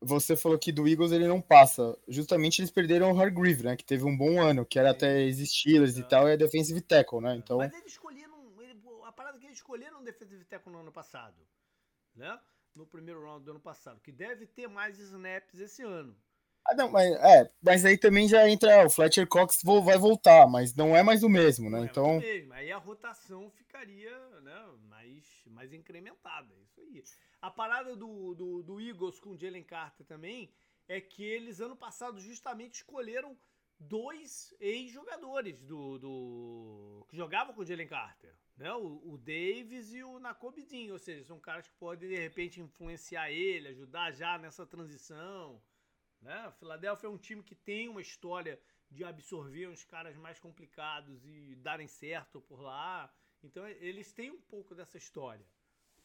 Você falou que do Eagles ele não passa. Justamente eles perderam o Hargreave, né? Que teve um bom ano, que era até Steelers e tal, e é defensive tackle, né? Então... Mas eles escolheram. Ele, a parada que eles escolheram um defensive tackle no ano passado, né? No primeiro round do ano passado, que deve ter mais snaps esse ano. Ah, não, mas, é, mas aí também já entra. O Fletcher Cox vai voltar, mas não é mais o mesmo, né? Não então. É mesmo. Aí a rotação ficaria né, mais, mais incrementada. Isso aí. A parada do, do, do Eagles com o Jalen Carter também é que eles, ano passado, justamente escolheram dois ex-jogadores do, do que jogavam com o Jalen Carter. Né? O, o Davis e o Nakobidin. Ou seja, são caras que podem, de repente, influenciar ele, ajudar já nessa transição. Né? Philadelphia é um time que tem uma história de absorver uns caras mais complicados e darem certo por lá. Então eles têm um pouco dessa história.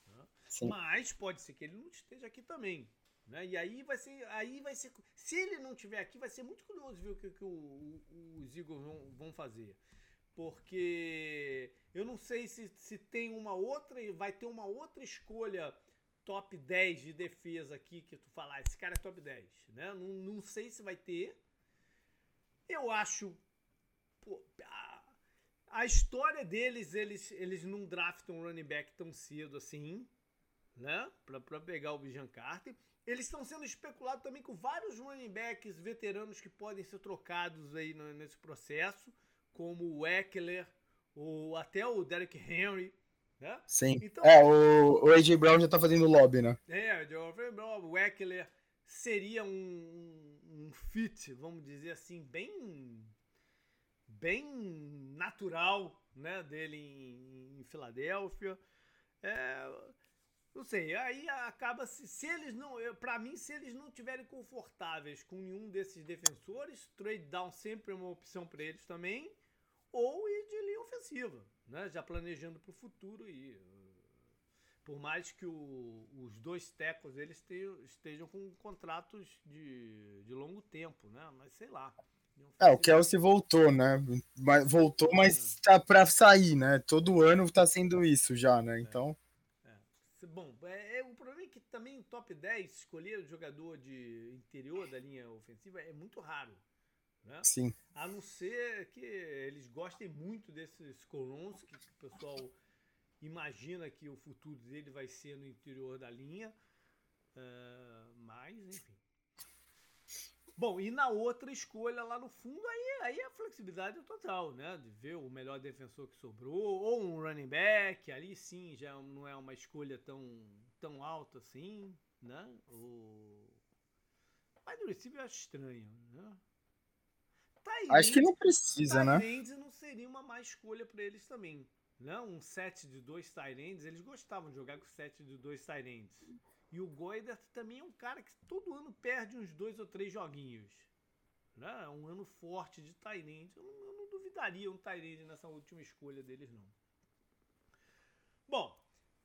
Né? Mas pode ser que ele não esteja aqui também. Né? E aí vai ser. Aí vai ser. Se ele não estiver aqui, vai ser muito curioso ver o que, que o, o, os Eagles vão, vão fazer. Porque eu não sei se, se tem uma outra. Vai ter uma outra escolha top 10 de defesa aqui que tu falar, esse cara é top 10, né? Não, não sei se vai ter. Eu acho. Pô, a história deles, eles, eles não draftam running back tão cedo assim, né? Pra, pra pegar o Bijan Carter. Eles estão sendo especulados também com vários running backs veteranos que podem ser trocados aí no, nesse processo, como o Eckler, ou até o Derek Henry. Né? Sim. Então, é, o, o AJ Brown já tá fazendo lobby, né? É, o Eckler seria um, um fit, vamos dizer assim, bem bem natural né, dele em, em Filadélfia. É, não sei, aí acaba se, se eles não, para mim, se eles não tiverem confortáveis com nenhum desses defensores, trade down sempre é uma opção para eles também, ou de linha ofensiva, né? Já planejando para o futuro e por mais que o, os dois tecos eles estejam, estejam com contratos de, de longo tempo, né? Mas sei lá. É, o Kelsey voltou, né? Voltou, mas tá para sair, né? Todo ano tá sendo isso já, né? Então. É. Bom, é, é, o problema é que também o top 10 escolher o jogador de interior da linha ofensiva é muito raro. Né? Sim. A não ser que eles gostem muito desses colons, que o pessoal imagina que o futuro dele vai ser no interior da linha. Uh, mas, enfim. Bom, e na outra escolha lá no fundo, aí, aí a flexibilidade é total, né? De ver o melhor defensor que sobrou, ou um running back, ali sim já não é uma escolha tão, tão alta assim, né? O... Mas do receiver eu acho estranho, né? Tyrande, acho que não precisa, né? Não seria uma má escolha para eles também. Né? Um set de dois Tyrands, eles gostavam de jogar com set de dois Tyrands. E o Goider também é um cara que todo ano perde uns dois ou três joguinhos. Né? É um ano forte de Tyrande. Eu, eu, não duvidaria um Tyrande nessa última escolha deles, não. Bom,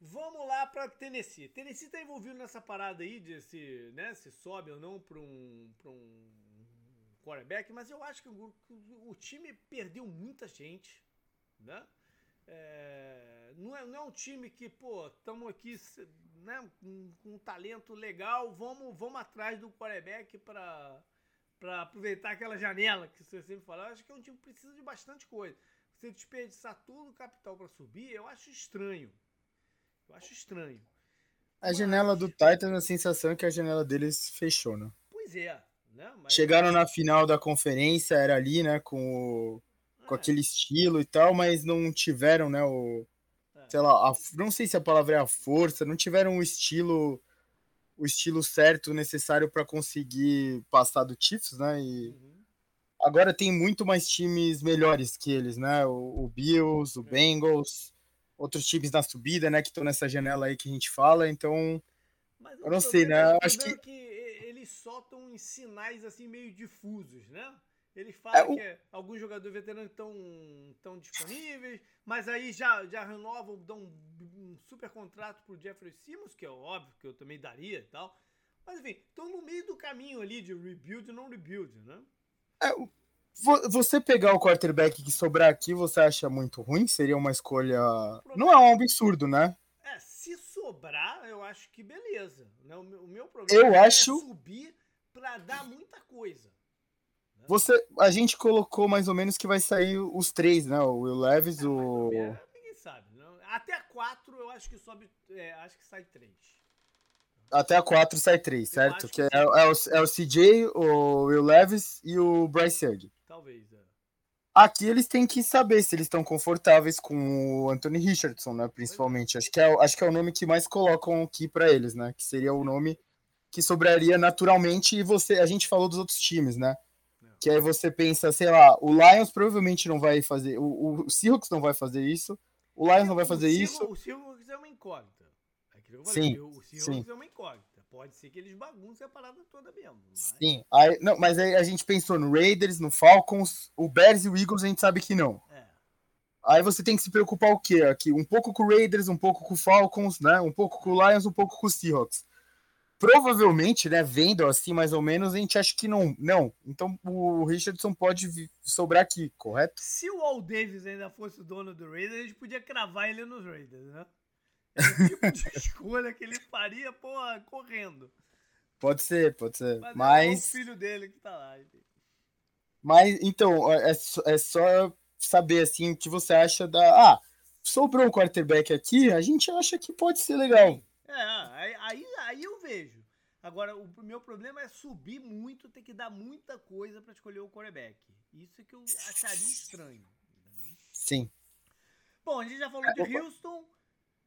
vamos lá para Tennessee. Tennessee está envolvido nessa parada aí de se, né, se sobe ou não para um, um quarterback, mas eu acho que o, o, time perdeu muita gente. Né? É, não, é, não é um time que, pô, estamos aqui né, com, um talento legal, vamos, vamos atrás do quarterback para para aproveitar aquela janela que você sempre fala. Eu acho que é um time que precisa de bastante coisa. Você desperdiçar todo o capital para subir, eu acho estranho. Eu acho estranho. A Mas... janela do Titans, a sensação é que a janela deles fechou, né? Pois é. Né? Mas... Chegaram na final da conferência, era ali, né, com o com aquele estilo e tal, mas não tiveram, né, o é. sei lá, a, não sei se a palavra é a força, não tiveram o estilo o estilo certo necessário para conseguir passar do Chiefs, né? E uhum. agora tem muito mais times melhores que eles, né? O, o Bills, o é. Bengals, outros times na subida, né, que estão nessa janela aí que a gente fala, então eu não sei, né? Acho que... que eles soltam sinais assim meio difusos, né? Ele fala é, o... que alguns jogadores veteranos estão tão disponíveis, mas aí já, já renovam, dão um, um super contrato pro Jeffrey Simmons, que é óbvio que eu também daria e tal. Mas enfim, estão no meio do caminho ali de rebuild e não rebuild, né? É, você pegar o quarterback que sobrar aqui, você acha muito ruim? Seria uma escolha. Não é um absurdo, né? É, se sobrar, eu acho que beleza. Né? O meu problema eu é acho... subir para dar muita coisa. Você, a gente colocou mais ou menos que vai sair os três, né? O Will Levis, é, o. ninguém sabe. Não. Até a 4 eu acho que sobe. É, acho que sai 3. Até a 4 sai 3, certo? Que, que é, é, o, é o CJ, o Will Levis e o Bryce Young. É. Aqui eles têm que saber se eles estão confortáveis com o Anthony Richardson, né? Principalmente. Acho que, é, acho que é o nome que mais colocam aqui para eles, né? Que seria o nome que sobraria naturalmente. E você, a gente falou dos outros times, né? Que aí você pensa, sei lá, o Lions provavelmente não vai fazer, o, o Seahawks não vai fazer isso, o Lions não vai fazer o isso. O Seahawks é uma incógnita. É falei, sim, o Seahawks sim. é uma incógnita. Pode ser que eles baguncem a parada toda mesmo. Mas... Sim, aí, não, mas aí a gente pensou no Raiders, no Falcons, o Bears e o Eagles a gente sabe que não. É. Aí você tem que se preocupar o quê? Aqui, um pouco com o Raiders, um pouco com o Falcons, né? Um pouco com o Lions, um pouco com o Seahawks provavelmente, né, vendo assim mais ou menos, a gente acha que não. Não. Então o Richardson pode sobrar aqui, correto? Se o Al Davis ainda fosse o dono do Raiders, a gente podia cravar ele nos Raiders, né? É o tipo de escolha que ele faria, porra, correndo. Pode ser, pode ser. Mas, Mas... É o filho dele que tá lá. Mas, então, é, é só saber assim o que você acha da. Ah, sobrou um quarterback aqui, a gente acha que pode ser legal. É, aí, aí eu vejo. Agora, o meu problema é subir muito, ter que dar muita coisa para escolher o quarterback. Isso é que eu acharia estranho. Sim. Bom, a gente já falou é, de Houston,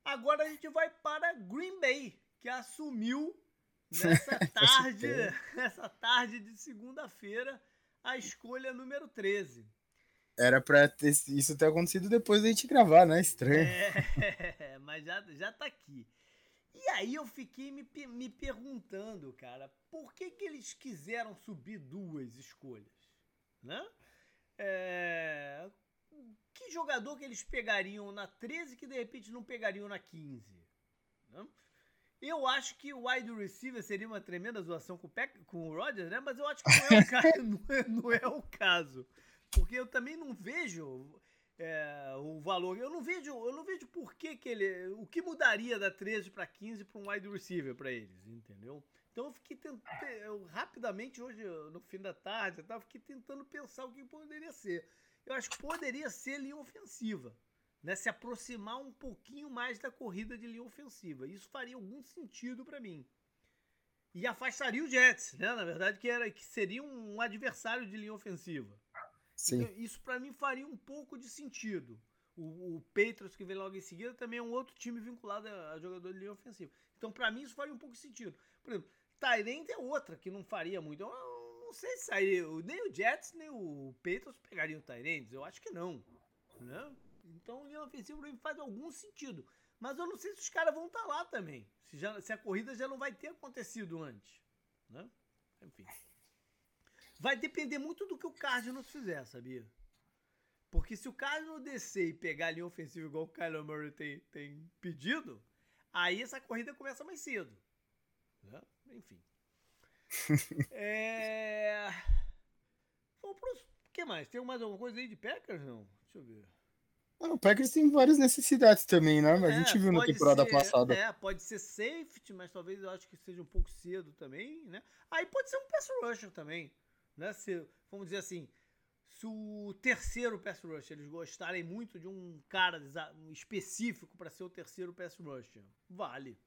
agora a gente vai para Green Bay, que assumiu [LAUGHS] nessa tarde, [LAUGHS] nessa tarde de segunda-feira a escolha número 13. Era pra ter, isso ter acontecido depois da gente gravar, né? Estranho. É, [LAUGHS] mas já, já tá aqui. E aí eu fiquei me, me perguntando, cara, por que, que eles quiseram subir duas escolhas? Né? É, que jogador que eles pegariam na 13 que de repente não pegariam na 15? Né? Eu acho que o wide receiver seria uma tremenda zoação com o, Peck, com o né? Mas eu acho que não é o caso. [LAUGHS] não, é, não é o caso. Porque eu também não vejo é, o valor. Eu não vejo, eu não vejo por que, que ele. O que mudaria da 13 para 15 para um wide receiver para eles, entendeu? Então eu fiquei tentando. Eu, rapidamente, hoje, no fim da tarde, eu fiquei tentando pensar o que poderia ser. Eu acho que poderia ser linha ofensiva né, se aproximar um pouquinho mais da corrida de linha ofensiva. Isso faria algum sentido para mim. E afastaria o Jets, né? Na verdade, que era que seria um adversário de linha ofensiva. Sim. Então, isso para mim faria um pouco de sentido. O, o Patriots que vem logo em seguida também é um outro time vinculado a, a jogador de linha ofensiva. Então, para mim, isso faria um pouco de sentido. Por exemplo, Tyrant é outra que não faria muito. Eu não sei se sairia. Nem o Jets, nem o Patriots pegariam o Tyrant. Eu acho que não. Né? Então, linha ofensiva pra mim faz algum sentido. Mas eu não sei se os caras vão estar tá lá também. Se, já, se a corrida já não vai ter acontecido antes. Né? Enfim. Vai depender muito do que o Cardinals fizer, sabia? Porque se o Cardinals descer e pegar a linha ofensiva igual o Kyler Murray tem, tem pedido, aí essa corrida começa mais cedo. Né? Enfim. É... Vamos pro... O que mais? Tem mais alguma coisa aí de Packers? Não? Deixa eu ver. Ah, o Packers tem várias necessidades também, né? A gente é, viu na temporada ser, passada. É, pode ser safety, mas talvez eu acho que seja um pouco cedo também, né? Aí pode ser um pass rusher também, né? Se, vamos dizer assim, se o terceiro pass rusher eles gostarem muito de um cara específico para ser o terceiro pass rusher, vale,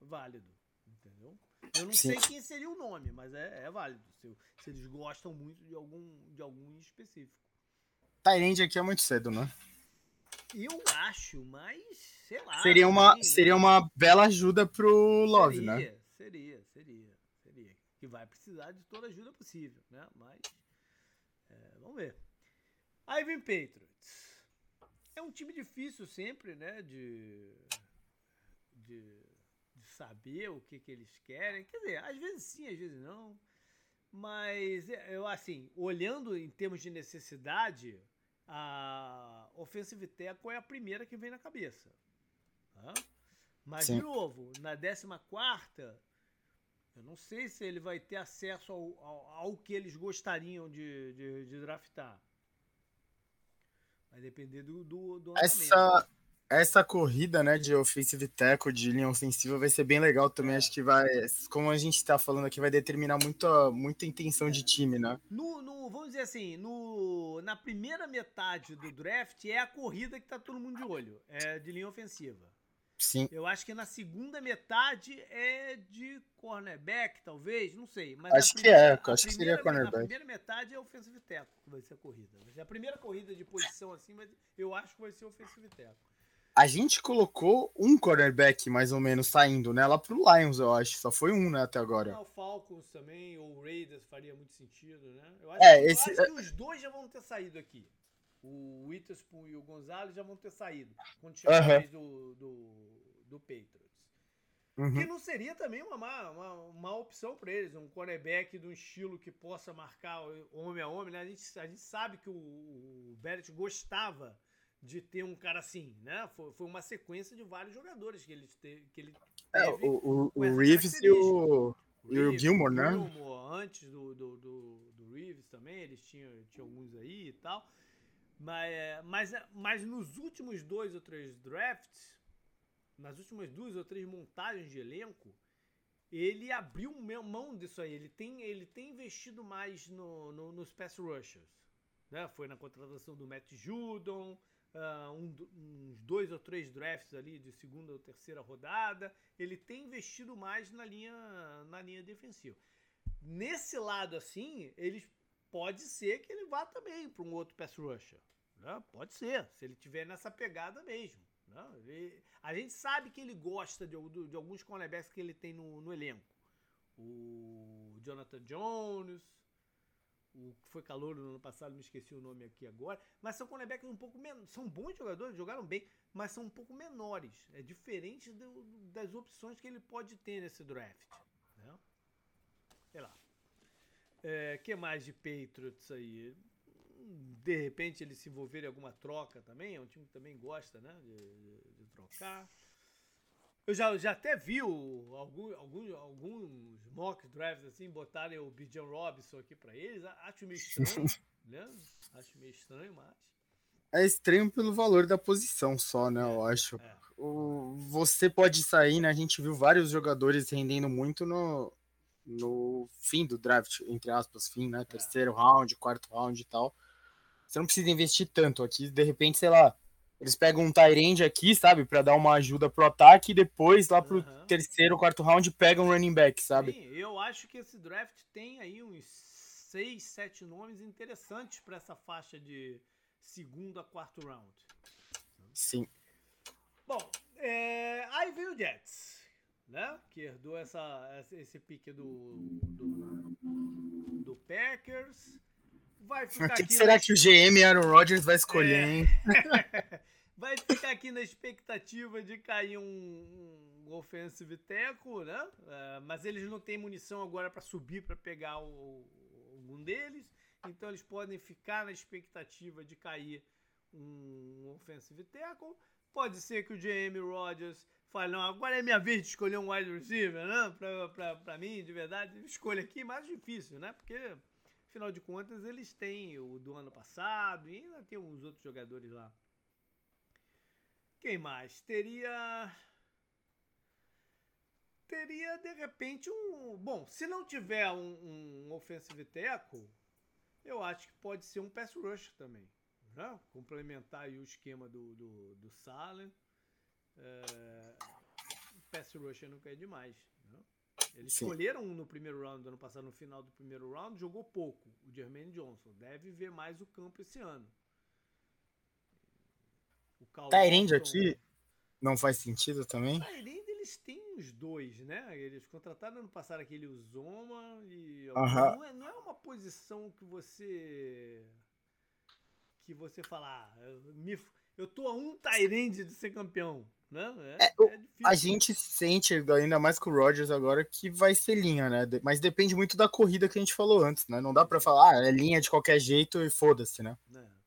válido, entendeu? Eu não Sim. sei quem seria o nome, mas é, é válido. Se, se, eles gostam muito de algum, de algum específico. Tyrande aqui é muito cedo, né? Eu acho, mas sei lá. Seria uma, né? seria uma bela ajuda pro Love, seria, né? Seria, seria, seria. Que vai precisar de toda ajuda possível, né? Mas é, vamos ver. Aí vem Patriots. É um time difícil sempre, né? De, de saber o que, que eles querem. Quer dizer, às vezes sim, às vezes não. Mas eu, assim, olhando em termos de necessidade, a Offensive Tackle é a primeira que vem na cabeça. Tá? Mas, Sim. de novo, na 14, eu não sei se ele vai ter acesso ao, ao, ao que eles gostariam de, de, de, draftar. Vai depender do, do, do Essa, essa corrida, né, de offensive tackle, de linha ofensiva, vai ser bem legal também. É. Acho que vai, como a gente está falando aqui, vai determinar muita, muita intenção é. de time, né? No, no, vamos dizer assim, no, na primeira metade do draft é a corrida que tá todo mundo de olho, é de linha ofensiva. Sim. Eu acho que na segunda metade é de cornerback, talvez, não sei. Mas acho primeira, que é, acho que seria cornerback. A primeira metade é offensive tackle que vai ser a corrida. A primeira corrida de posição assim, mas eu acho que vai ser offensive tackle. A gente colocou um cornerback mais ou menos saindo, né? Lá pro Lions, eu acho. Só foi um, né, até agora. Ah, o Falcons também, ou o Raiders faria muito sentido, né? Eu acho, é, que, esse... acho que os dois já vão ter saído aqui. O Witherspoon e o Gonzalez já vão ter saído. Quando chegar do, do, do Patriots. Uhum. Que não seria também uma má, uma, uma opção para eles, um cornerback de um estilo que possa marcar homem a homem, né? A gente, a gente sabe que o, o Barrett gostava de ter um cara assim, né? Foi, foi uma sequência de vários jogadores que ele, te, que ele é, teve. É, o, o, o Reeves e o, e o Gilmore, né? Gilmore, antes do, do, do, do, Reeves também, eles tinham, tinham alguns aí e tal. Mas, é, mas, mas nos últimos dois ou três drafts, nas últimas duas ou três montagens de elenco, ele abriu mão disso aí. Ele tem, ele tem investido mais no, no nos pass rushers. né? Foi na contratação do Matt Judon, uh, um, uns dois ou três drafts ali de segunda ou terceira rodada. Ele tem investido mais na linha, na linha defensiva. Nesse lado, assim, ele pode ser que ele vá também para um outro pass rusher. Né? Pode ser, se ele tiver nessa pegada mesmo. Né? Ele, a gente sabe que ele gosta de, de, de alguns cornerbacks que ele tem no, no elenco. O Jonathan Jones, o que foi calor no ano passado, me esqueci o nome aqui agora, mas são cornerbacks um pouco menos, são bons jogadores, jogaram bem, mas são um pouco menores. É diferente do, das opções que ele pode ter nesse draft. Né? Sei lá. É, que mais de Patriots aí? De repente ele se envolver em alguma troca também, é um time que também gosta né, de, de, de trocar. Eu já, já até vi o, algum, algum, alguns mock drafts assim, botarem o Bijan Robinson aqui para eles. Acho meio estranho, [LAUGHS] né? Acho meio estranho, mas. É estranho pelo valor da posição só, né? É, eu acho. É. O, você pode sair, né? A gente viu vários jogadores rendendo muito no, no fim do draft, entre aspas, fim, né? É. Terceiro round, quarto round e tal. Você não precisa investir tanto aqui, de repente, sei lá, eles pegam um Tyrande aqui, sabe, para dar uma ajuda pro ataque e depois lá pro uhum. terceiro, quarto round pegam um running back, sabe? Sim, eu acho que esse draft tem aí uns seis, sete nomes interessantes para essa faixa de segundo a quarto round. Sim. Bom, é... aí veio o Jets, né? Que herdou essa, esse pique do, do, do Packers. Vai [LAUGHS] ficar o que, será que o GM Aaron Rodgers vai escolher, é... hein? [LAUGHS] vai ficar aqui na expectativa de cair um, um offensive tackle, né? Uh, mas eles não têm munição agora para subir para pegar o, algum deles. Então eles podem ficar na expectativa de cair um offensive tackle. Pode ser que o GM Rodgers fale, não, agora é minha vez de escolher um wide receiver, né? Para mim, de verdade, escolha aqui mais difícil, né? Porque, afinal de contas, eles têm o do ano passado e ainda tem uns outros jogadores lá quem mais? Teria. Teria de repente um. Bom, se não tiver um, um offensive tackle, eu acho que pode ser um pass rush também. Né? Complementar o esquema do, do, do Salem. É, pass rush nunca é demais. Né? Eles Sim. escolheram um no primeiro round do ano passado, no final do primeiro round, jogou pouco. O Jermaine Johnson deve ver mais o campo esse ano. Tyrande aqui não faz sentido também? Tyrande eles têm os dois, né? Eles contrataram ano passado aquele Uzoma e uh -huh. não, é, não é uma posição que você que você fala, ah, me, eu tô a um Tyrande de ser campeão. Né? É, é, é a gente sente, ainda mais com o Rogers agora, que vai ser linha, né? Mas depende muito da corrida que a gente falou antes, né? Não dá para falar, ah, é linha de qualquer jeito e foda-se, né? É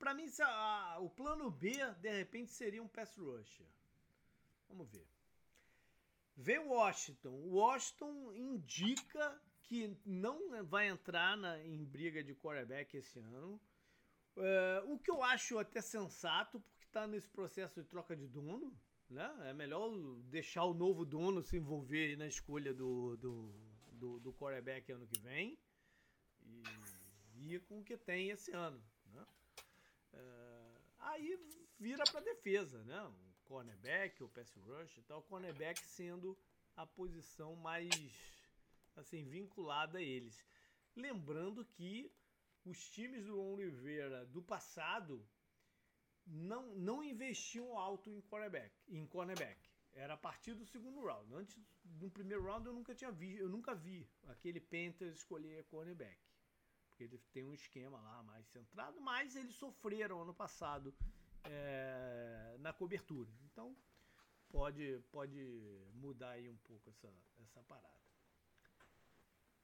para mim, a, o plano B, de repente, seria um pass rusher. Vamos ver. Vem Washington. Washington indica que não vai entrar na, em briga de quarterback esse ano. Uh, o que eu acho até sensato, porque está nesse processo de troca de dono. Né? É melhor deixar o novo dono se envolver na escolha do, do, do, do quarterback ano que vem. E com o que tem esse ano. Uh, aí vira para defesa, né? O cornerback, o pass rush e tal. O cornerback sendo a posição mais assim vinculada a eles. Lembrando que os times do Ron Rivera do passado não, não investiam alto em cornerback, em cornerback. Era a partir do segundo round. Antes do primeiro round eu nunca tinha vi, eu nunca vi aquele Panthers escolher cornerback porque ele tem um esquema lá mais centrado, mas eles sofreram ano passado é, na cobertura. Então pode, pode mudar aí um pouco essa, essa parada.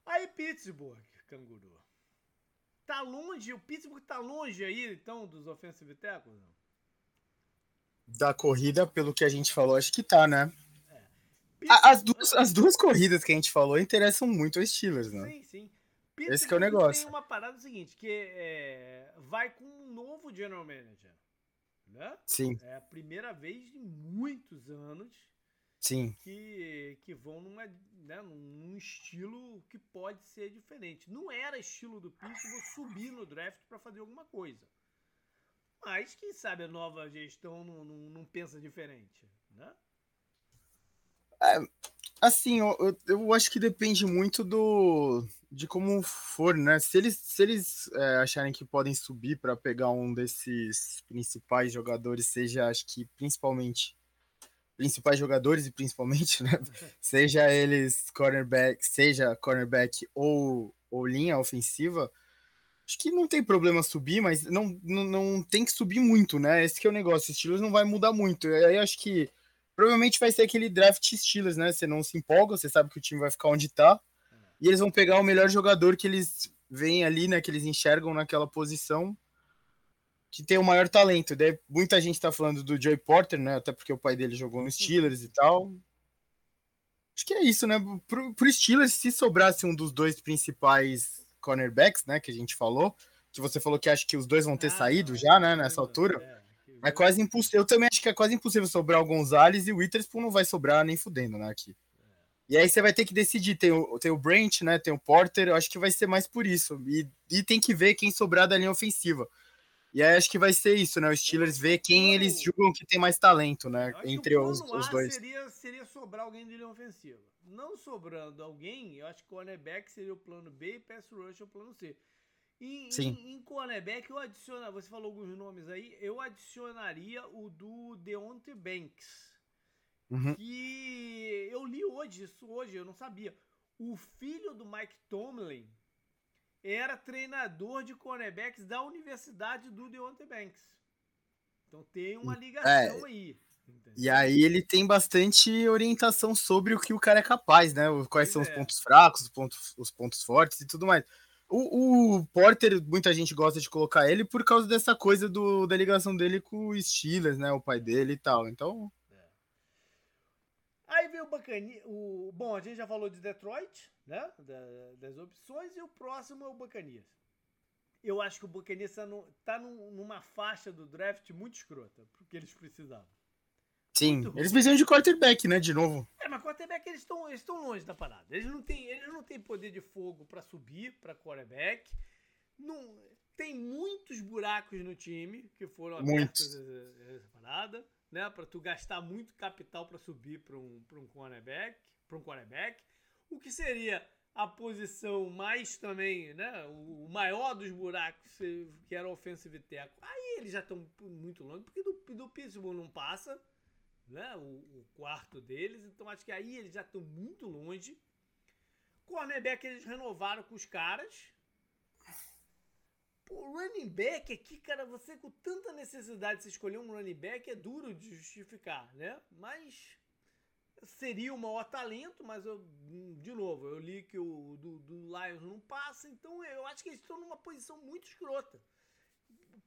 Aí Pittsburgh, canguru. Tá longe, o Pittsburgh tá longe aí então dos offensive tackles? Não? Da corrida, pelo que a gente falou, acho que tá, né? É. As, duas, as duas corridas que a gente falou interessam muito os Steelers, né? Sim, sim. Pittsburgh Esse é o negócio. tem uma parada seguinte, que é, vai com um novo general manager. Né? Sim. É a primeira vez em muitos anos Sim. Que, que vão numa, né, num estilo que pode ser diferente. Não era estilo do Pittsburgh subir no draft para fazer alguma coisa. Mas quem sabe a nova gestão não, não, não pensa diferente, né? É, assim, eu, eu acho que depende muito do de como for, né? Se eles, se eles é, acharem que podem subir para pegar um desses principais jogadores, seja, acho que principalmente principais jogadores e principalmente, [LAUGHS] né? seja eles cornerback, seja cornerback ou, ou linha ofensiva, acho que não tem problema subir, mas não, não, não tem que subir muito, né? Esse que é o negócio, o Steelers não vai mudar muito. Aí acho que provavelmente vai ser aquele draft Steelers, né? Você não se empolga, você sabe que o time vai ficar onde tá, e eles vão pegar o melhor jogador que eles veem ali, né? Que eles enxergam naquela posição que tem o maior talento. Daí, muita gente tá falando do Joey Porter, né? Até porque o pai dele jogou no Steelers e tal. Acho que é isso, né? Pro, pro Steelers, se sobrasse um dos dois principais cornerbacks, né? Que a gente falou, que você falou que acha que os dois vão ter ah, saído já, né? Nessa altura. É, é quase impossível. Eu também acho que é quase impossível sobrar o Gonzalez e o Witherspoon não vai sobrar nem fudendo, né? Aqui. E aí você vai ter que decidir. Tem o, tem o Brent, né? Tem o Porter. Eu acho que vai ser mais por isso. E, e tem que ver quem sobrar da linha ofensiva. E aí acho que vai ser isso, né? Os Steelers vê quem eles julgam que tem mais talento, né? Entre os, os dois. Seria, seria sobrar alguém de linha ofensiva. Não sobrando alguém, eu acho que o cornerback seria o plano B e pass rush é o plano C. E, Sim. Em, em cornerback, eu adicionaria, você falou alguns nomes aí, eu adicionaria o do Deontay Banks. Uhum. Que eu li hoje, isso hoje, eu não sabia. O filho do Mike Tomlin era treinador de cornerbacks da Universidade do Deontay Banks. Então tem uma ligação é, aí. Entendeu? E aí ele tem bastante orientação sobre o que o cara é capaz, né? Quais pois são é. os pontos fracos, os pontos, os pontos fortes e tudo mais. O, o, Porter, muita gente gosta de colocar ele por causa dessa coisa do, da ligação dele com o Steelers, né? O pai dele e tal. Então. Aí o Bacani. O... Bom, a gente já falou de Detroit, né? Da, das opções, e o próximo é o Bacanias. Eu acho que o Bacanias tá, no, tá num, numa faixa do draft muito escrota, porque eles precisavam. Sim, eles precisam de quarterback, né? De novo. É, mas quarterback eles estão eles longe da parada. Eles não têm, eles não têm poder de fogo para subir para quarterback. Não, tem muitos buracos no time que foram abertos essa parada, né? Para tu gastar muito capital para subir para um, pra um cornerback, para um quarterback o que seria a posição mais também, né, o maior dos buracos, que era o offensive tackle. Aí eles já estão muito longe, porque do, do Pittsburgh não passa, né, o, o, quarto deles, então acho que aí eles já estão muito longe. Cornerback eles renovaram com os caras. Pô, running back aqui, cara, você com tanta necessidade de escolher um running back é duro de justificar, né? Mas seria o maior talento, mas eu, de novo, eu li que o do, do Lions não passa, então eu acho que eles estão numa posição muito escrota.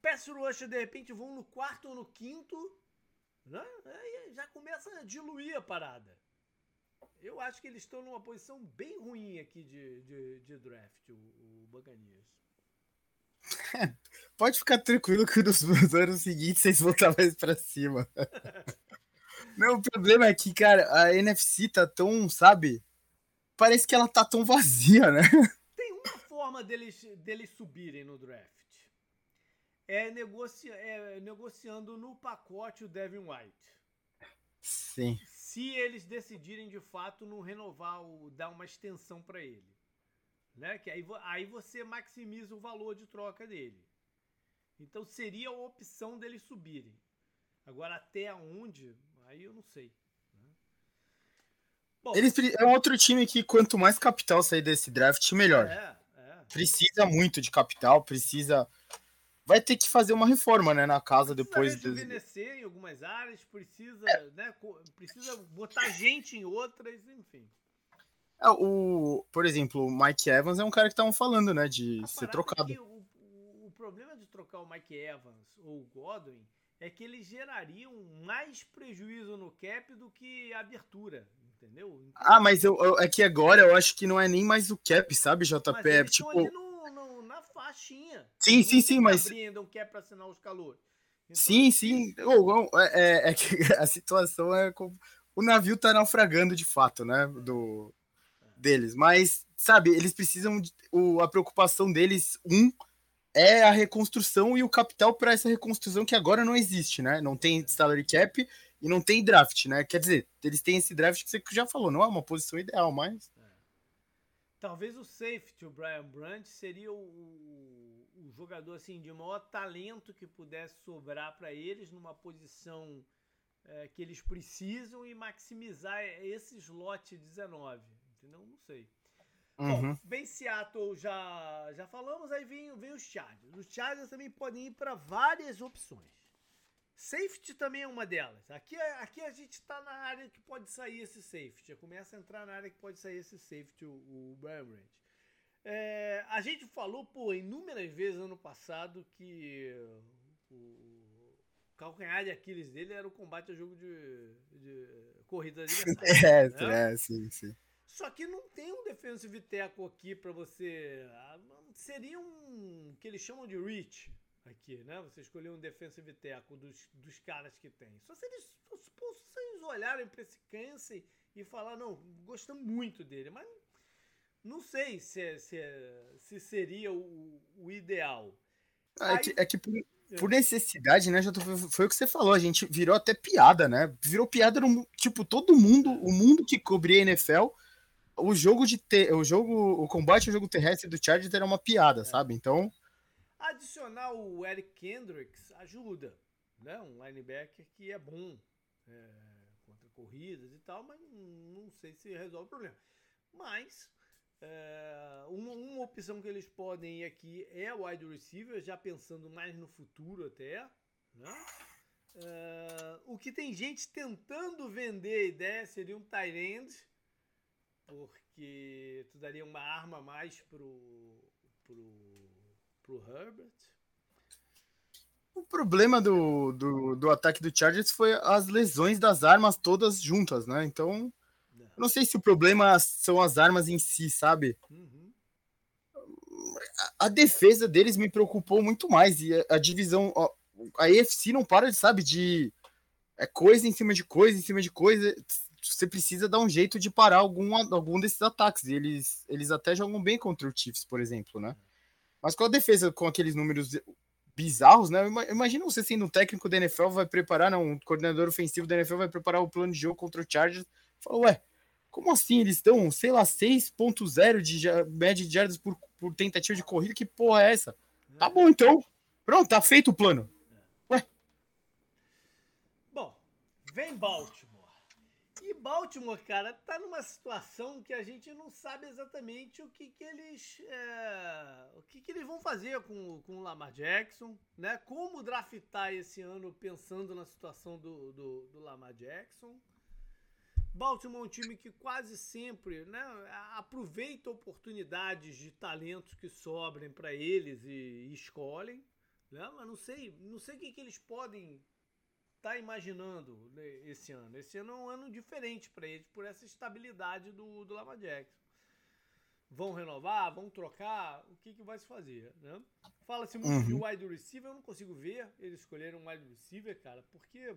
Pass Rusher, de repente, vão no quarto ou no quinto, né? Aí já começa a diluir a parada. Eu acho que eles estão numa posição bem ruim aqui de, de, de draft, o, o Buccaneers. Pode ficar tranquilo que nos anos seguintes vocês vão estar mais pra cima. Não, o problema é que, cara, a NFC tá tão, sabe? Parece que ela tá tão vazia, né? Tem uma forma deles, deles subirem no draft. É, negocia, é negociando no pacote o Devin White. Sim. Se eles decidirem de fato não renovar, o, dar uma extensão para ele. Né? Que aí, aí você maximiza o valor de troca dele. Então seria a opção deles subirem. Agora, até onde? Aí eu não sei. Né? Bom, Eles, é um outro time que quanto mais capital sair desse draft, melhor. É, é. Precisa muito de capital, precisa. Vai ter que fazer uma reforma, né, na casa precisa depois. Precisa em algumas áreas, precisa, é. né, precisa botar gente em outras, enfim. É, o, por exemplo, o Mike Evans é um cara que estavam falando, né, de ser é trocado. o, o, o problema de trocar o Mike Evans ou o Godwin é que eles gerariam mais prejuízo no cap do que abertura, entendeu? Então, ah, mas eu, eu, é que agora eu acho que não é nem mais o cap, sabe, JP? Mas é tipo ali no, no, na faixinha. Sim, sim, sim, mas abrindo um cap para assinar os calores. Então, sim, sim. Oh, oh, é, é, que [LAUGHS] a situação é o navio tá naufragando de fato, né? Do, deles. Mas, sabe, eles precisam. De, o, a preocupação deles, um, é a reconstrução e o capital para essa reconstrução que agora não existe, né? Não tem salary cap e não tem draft, né? Quer dizer, eles têm esse draft que você já falou, não é uma posição ideal, mas. É. Talvez o safety, o Brian Brandt, seria o, o jogador assim de maior talento que pudesse sobrar para eles numa posição é, que eles precisam e maximizar esse slot 19. Entendeu? Não sei. Uhum. Bom, vem Seattle, já, já falamos, aí vem, vem os Chargers. Os Chargers também podem ir para várias opções. Safety também é uma delas. Aqui, aqui a gente está na área que pode sair esse safety. Começa a entrar na área que pode sair esse safety, o, o Brian Branch. É, a gente falou, pô, inúmeras vezes ano passado que o calcanhar de Aquiles dele era o combate a jogo de, de corrida de [LAUGHS] é, né? é, sim, sim. Só que não tem um defensive tackle aqui para você. Ah, seria um que eles chamam de reach aqui, né? Você escolher um defensive tackle dos, dos caras que tem. Só se eles, se vocês olharem para esse Kansas e falar, não, gostamos muito dele, mas não sei se, se, se seria o, o ideal. Ah, é, que, é que por, por, necessidade, né, já foi o que você falou, a gente virou até piada, né? Virou piada no tipo todo mundo, o mundo que cobria a NFL o jogo de ter, o jogo, o combate ao jogo terrestre do Chargers era uma piada, é. sabe? Então, adicionar o Eric Kendricks ajuda, né? Um linebacker que é bom é, contra corridas e tal, mas não sei se resolve o problema. Mas é, uma, uma, opção que eles podem ir aqui é o wide receiver, já pensando mais no futuro até, né? É, o que tem gente tentando vender a ideia seria um tight end, porque tu daria uma arma a mais pro, pro, pro Herbert. O problema do, do, do, ataque do Chargers foi as lesões das armas todas juntas, né? Então, não. eu não sei se o problema são as armas em si, sabe? Uhum. A, a, defesa deles me preocupou muito mais. E a, a divisão, a, a EFC não para, sabe, de é coisa em cima de coisa, em cima de coisa você precisa dar um jeito de parar algum, algum desses ataques. E eles, eles até jogam bem contra o Chiefs, por exemplo, né? Mas com a defesa com aqueles números bizarros, né? Imagina você sendo um técnico da NFL, vai preparar, não, um coordenador ofensivo da NFL vai preparar o plano de jogo contra o Chargers. Fala, ué, como assim? Eles estão, sei lá, 6.0 de média de yardas por, por tentativa de corrida? Que porra é essa? Tá bom, então. Pronto, tá feito o plano. Ué. Bom, vem Baltimore. Baltimore, cara, tá numa situação que a gente não sabe exatamente o que, que eles. É, o que, que eles vão fazer com, com o Lamar Jackson, né? Como draftar esse ano pensando na situação do, do, do Lamar Jackson. Baltimore é um time que quase sempre né, aproveita oportunidades de talentos que sobrem para eles e, e escolhem. Né? Mas não sei, não sei o que, que eles podem tá imaginando né, esse ano? Esse ano é um ano diferente para eles por essa estabilidade do, do Lava Jackson. Vão renovar? Vão trocar? O que, que vai se fazer? Né? Fala-se muito uhum. de wide receiver, eu não consigo ver eles escolherem um wide receiver, cara, porque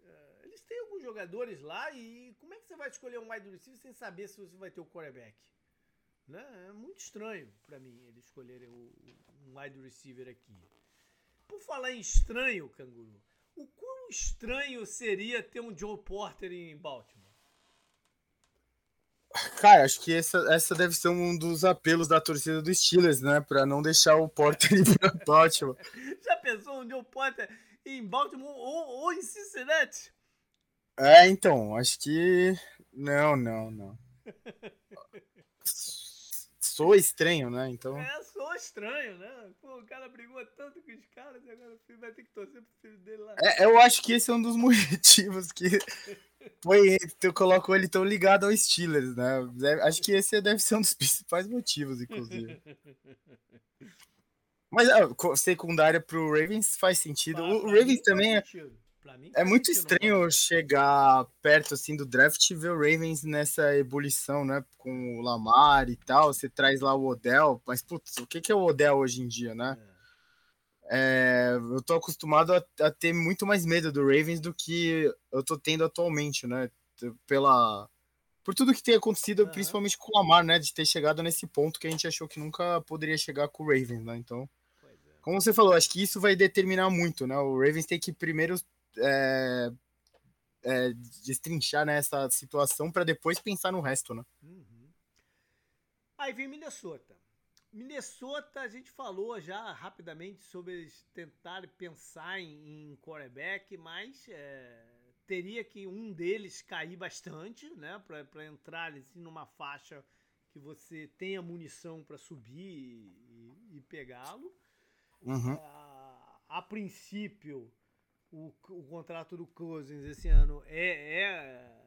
é, eles têm alguns jogadores lá e como é que você vai escolher um wide receiver sem saber se você vai ter o quarterback? Né? É muito estranho para mim eles escolherem o, um wide receiver aqui. Por falar em estranho, canguru, o quão estranho seria ter um Joe Porter em Baltimore? Cara, acho que essa, essa deve ser um dos apelos da torcida dos Steelers, né? Pra não deixar o Porter [LAUGHS] ir pra Baltimore. [LAUGHS] Já pensou um Joe Porter em Baltimore ou, ou em Cincinnati? É, então, acho que. Não, não, não. [LAUGHS] Sou estranho, né? Então. É, sou estranho, né? Pô, o cara brigou tanto com os caras e agora o filho vai ter que torcer pro filho dele lá. É, eu acho que esse é um dos [LAUGHS] motivos que foi, eu coloco ele tão ligado ao Steelers, né? Acho que esse deve ser um dos [LAUGHS] principais motivos, inclusive. [LAUGHS] Mas a ah, secundária pro Ravens faz sentido. o Ravens também é. Sentido é muito estranho chegar perto assim do draft e ver o Ravens nessa ebulição, né? Com o Lamar e tal. Você traz lá o Odell, mas putz, o que, que é o Odell hoje em dia, né? é, eu tô acostumado a, a, ter muito mais medo do Ravens do que eu tô tendo atualmente, né? Pela por tudo que tem acontecido, uhum. principalmente com o Lamar, né? De ter chegado nesse ponto que a gente achou que nunca poderia chegar com o Ravens, né? Então, é. como você falou, acho que isso vai determinar muito, né? O Ravens tem que primeiro é, é, destrinchar nessa né, situação para depois pensar no resto, né? Uhum. Aí vem Minnesota. Minnesota, a gente falou já rapidamente sobre eles tentarem pensar em, em quarterback, mas é, teria que um deles cair bastante, né, para entrar assim, numa faixa que você tenha munição para subir e, e pegá-lo. Uhum. A, a, princípio, o, o contrato do Cousins esse ano é, é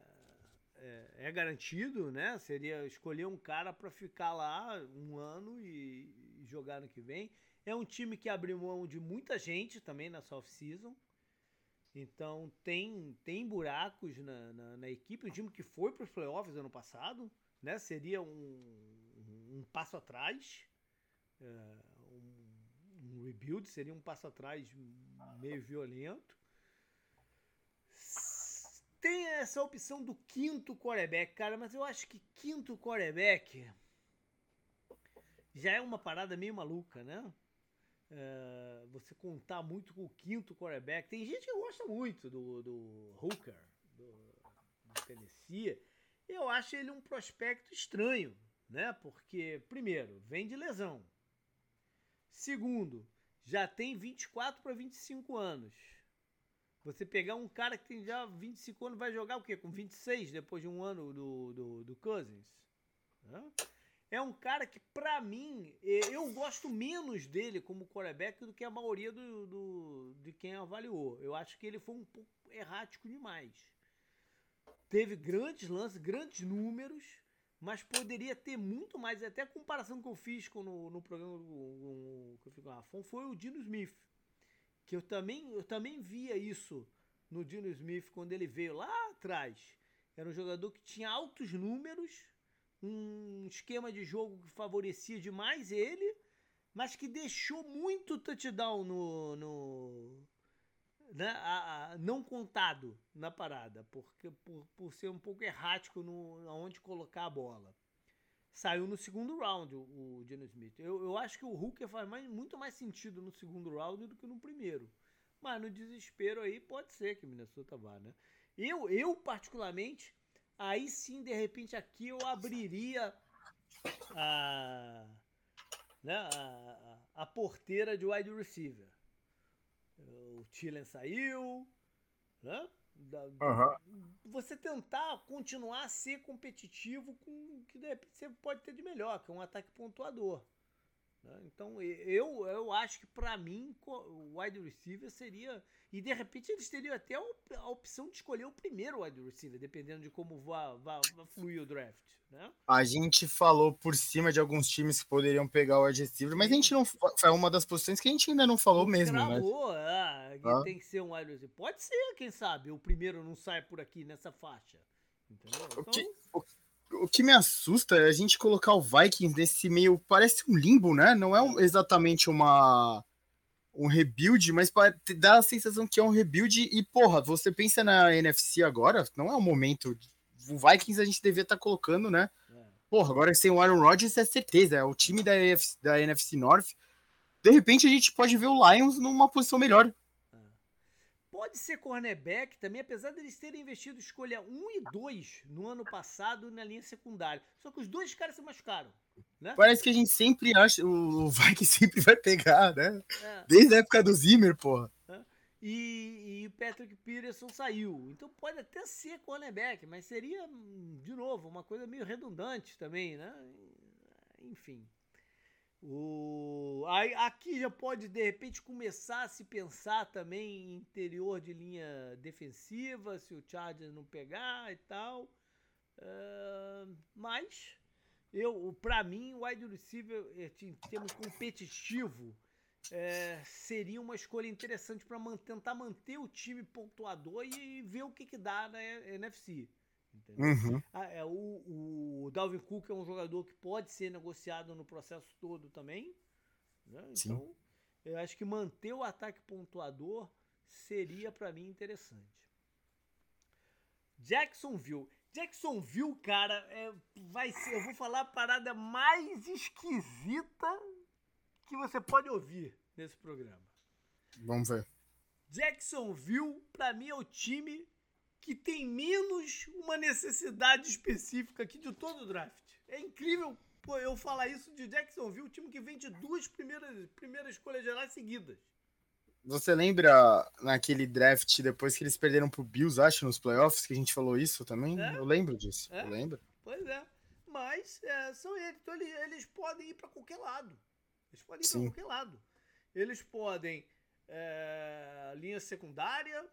é, é, garantido, né? Seria escolher um cara para ficar lá um ano e, e, jogar no que vem. É um time que abriu mão de muita gente também na off-season. Então tem, tem buracos na, na, na, equipe. Um time que foi para os playoffs ano passado, né? Seria um, um passo atrás. É, rebuild seria um passo atrás meio violento tem essa opção do quinto quarterback, cara, mas eu acho que quinto quarterback já é uma parada meio maluca, né? Uh, você contar muito com o quinto quarterback. Tem gente que gosta muito do, do Hooker, do, do Tennessee. Eu acho ele um prospecto estranho, né? Porque, primeiro, vem de lesão. Segundo, já tem 24 para 25 anos. Você pegar um cara que tem já 25 anos, vai jogar o quê? Com 26, depois de um ano do, do, do Cousins? É um cara que, pra mim, eu gosto menos dele como quarterback do que a maioria do, do, de quem avaliou. Eu acho que ele foi um pouco errático demais. Teve grandes lances, grandes números, mas poderia ter muito mais. Até a comparação que eu fiz com no, no programa com, que eu fiz com o Rafon foi o Dino Smith que eu também, eu também via isso no Dino Smith quando ele veio lá atrás. Era um jogador que tinha altos números, um esquema de jogo que favorecia demais ele, mas que deixou muito touchdown no, no né, a, a, não contado na parada, porque por, por ser um pouco errático no aonde colocar a bola saiu no segundo round o, o Smith. Eu, eu acho que o Hooker faz mais, muito mais sentido no segundo round do que no primeiro. Mas no desespero aí pode ser que Minnesota vá, né? Eu, eu particularmente, aí sim, de repente, aqui eu abriria a, né, a, a porteira de wide receiver. O Tillen saiu, né? Da, uhum. Você tentar continuar a ser competitivo com o que de repente você pode ter de melhor, que é um ataque pontuador. Né? Então eu, eu acho que para mim o wide receiver seria. E de repente eles teriam até a opção de escolher o primeiro wide receiver, dependendo de como vai, vai fluir o draft. Né? A gente falou por cima de alguns times que poderiam pegar o wide receiver, mas a gente não. Foi uma das posições que a gente ainda não falou mesmo. Travou, né? ah, ah. tem que ser um wide receiver. Pode ser, quem sabe, o primeiro não sai por aqui nessa faixa. Entendeu? Então, o que, o, o que me assusta é a gente colocar o Vikings nesse meio. Parece um limbo, né? Não é um, exatamente uma um rebuild, mas dá a sensação que é um rebuild. E, porra, você pensa na NFC agora, não é o momento. O Vikings a gente devia estar tá colocando, né? É. Porra, agora sem o Aaron Rodgers é certeza, é o time da, NFC, da NFC North. De repente a gente pode ver o Lions numa posição melhor. Pode ser cornerback também, apesar deles terem investido escolha 1 e 2 no ano passado na linha secundária. Só que os dois caras se machucaram. Né? Parece que a gente sempre acha, o Viking sempre vai pegar, né? É. Desde a época do Zimmer, porra. E, e o Patrick Peterson saiu. Então pode até ser cornerback, mas seria, de novo, uma coisa meio redundante também, né? Enfim. O, aí, aqui já pode de repente começar a se pensar também em interior de linha defensiva, se o Chargers não pegar e tal. Uh, mas eu, para mim, o wide receiver eh, em termos competitivo é, seria uma escolha interessante para tentar manter o time pontuador e, e ver o que, que dá na NFC. Uhum. Ah, é, o, o Dalvin Cook é um jogador que pode ser negociado no processo todo também. Né? Então, eu acho que manter o ataque pontuador seria para mim interessante. Jacksonville. Jacksonville, cara, é, vai ser. Eu vou falar a parada mais esquisita que você pode ouvir nesse programa. Vamos ver. Jacksonville, para mim, é o time que tem menos uma necessidade específica aqui de todo o draft. É incrível pô, eu falar isso de Jacksonville, o time que vem de duas primeiras, primeiras escolhas gerais seguidas. Você lembra naquele draft depois que eles perderam pro Bills, acho, nos playoffs, que a gente falou isso também? É? Eu lembro disso. É? Eu lembro. Pois é. Mas é, são eles. Então eles, eles podem ir para qualquer lado. Eles podem ir para qualquer lado. Eles podem. É, linha secundária.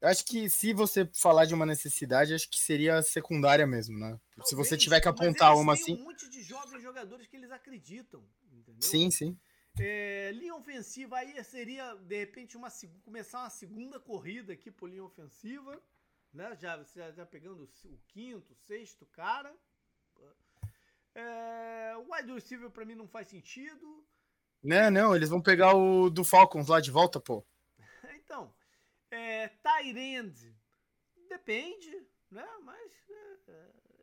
Acho que se você falar de uma necessidade, acho que seria secundária mesmo, né? Talvez, se você tiver que apontar uma assim. Tem um monte de jovens jogadores que eles acreditam, entendeu? Sim, sim. É, linha ofensiva aí seria, de repente, uma, começar uma segunda corrida aqui por linha ofensiva. Né? Já, já, já pegando o quinto, sexto cara. É, o wide receiver pra mim não faz sentido. Não, não, eles vão pegar o do Falcons lá de volta, pô. [LAUGHS] então, é, Tyrande, depende, né? Mas é,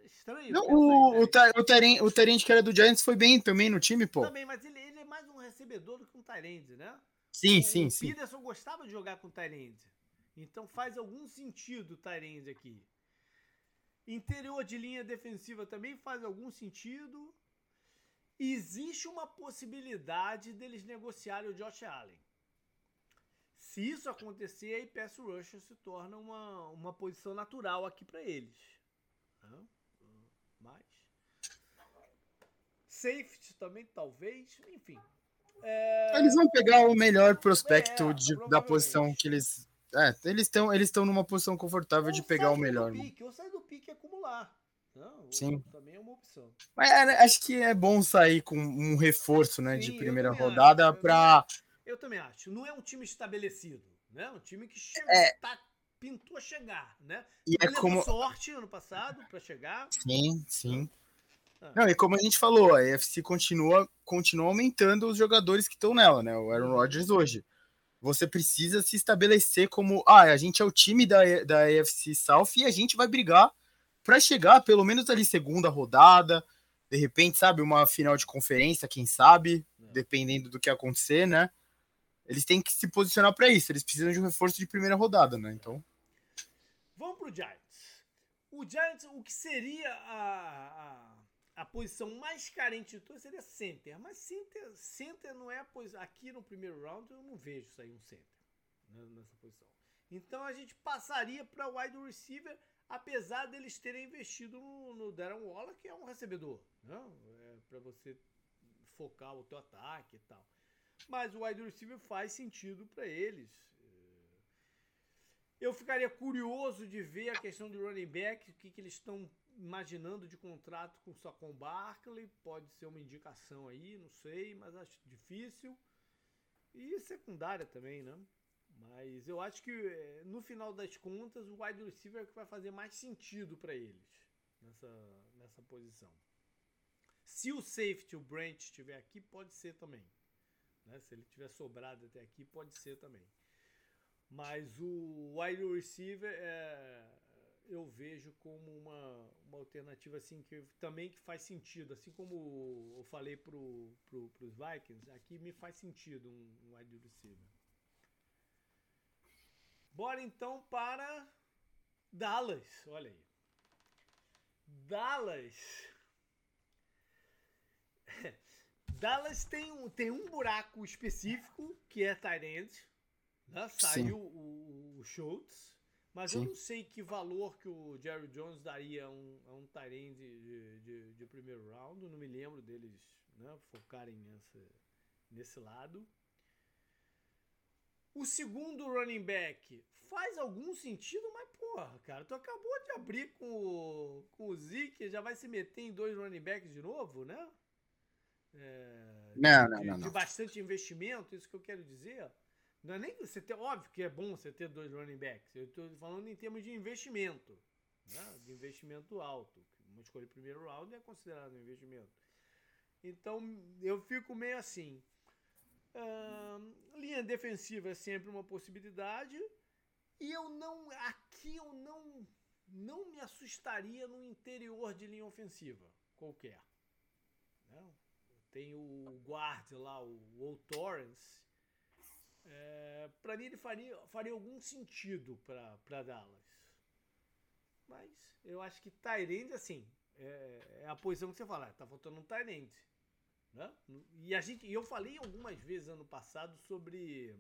é estranho. Não, o, o, o, Tyrande que era do Giants foi bem também no time, pô. Também, mas ele, mais um recebedor do que um Tyrande, né? Sim, o, sim, o sim. O Peterson gostava de jogar com Tyrande. Então faz algum sentido o Tyrande aqui. Interior de linha defensiva também faz algum sentido. Existe uma possibilidade deles negociarem o Josh Allen. Se isso acontecer, aí pass rusher se torna uma, uma posição natural aqui para eles. Safety também, talvez, enfim. É... Eles vão pegar o melhor prospecto é, de, da posição que eles. É, eles estão eles numa posição confortável ou de pegar o melhor. Pique, ou sair do pique e acumular. Não, Sim. Também é uma opção. Mas é, acho que é bom sair com um reforço né, Sim, de primeira rodada para. Eu também acho. Não é um time estabelecido. Né? Um time que chega, é. tá, pintou a chegar. Né? E é como... sorte ano passado para chegar. Sim, sim. Ah. Não, e como a gente falou, a AFC continua, continua aumentando os jogadores que estão nela, né? O Aaron Rodgers hoje. Você precisa se estabelecer como, ah, a gente é o time da, da AFC South e a gente vai brigar para chegar pelo menos ali segunda rodada, de repente, sabe, uma final de conferência, quem sabe, é. dependendo do que acontecer, né? Eles têm que se posicionar para isso, eles precisam de um reforço de primeira rodada, né? Então. Vamos pro Giants. O Giants, o que seria a, a a posição mais carente de todas seria center. Mas center, center não é a posição. Aqui no primeiro round eu não vejo sair um center né, nessa posição. Então a gente passaria para wide receiver, apesar deles terem investido no, no Darren Waller, que é um recebedor. Né, é para você focar o teu ataque e tal. Mas o wide receiver faz sentido para eles. Eu ficaria curioso de ver a questão do running back, o que, que eles estão imaginando de contrato com só com Barkley, pode ser uma indicação aí, não sei, mas acho difícil. E secundária também, né? Mas eu acho que eh, no final das contas o wide receiver é que vai fazer mais sentido para eles nessa, nessa posição. Se o safety, o Brent, estiver aqui, pode ser também. Né? Se ele tiver sobrado até aqui, pode ser também. Mas o wide receiver é, eu vejo como uma, uma alternativa assim que também que faz sentido, assim como eu falei pro, pro, pros Vikings, aqui me faz sentido um, um wide receiver. Bora então para Dallas, olha aí. Dallas. [LAUGHS] Dallas tem um, tem um buraco específico que é Tyrant. Né? Saiu o, o Schultz. Mas Sim. eu não sei que valor que o Jerry Jones daria a um, a um Tyrande de, de, de, primeiro round. Não me lembro deles né, focarem nessa, nesse lado. O segundo running back faz algum sentido, mas porra, cara, tu acabou de abrir com o, com o Zeke, já vai se meter em dois running backs de novo, né? É, não, não, de, não, não. De bastante investimento, isso que eu quero dizer. Não é nem você ter, óbvio que é bom você ter dois running backs. Eu estou falando em termos de investimento, né? de investimento alto. Uma escolha primeiro round é considerado um investimento. Então eu fico meio assim. Uh, linha defensiva é sempre uma possibilidade. E eu não. Aqui eu não. Não me assustaria no interior de linha ofensiva qualquer. Né? Tem o guard lá, o Will Torrance. É, para mim ele faria, faria algum sentido para Dallas. Mas eu acho que Tyrande, assim, é, é, a posição que você fala, tá faltando um Tyrande. Né? E a gente, e eu falei algumas vezes ano passado sobre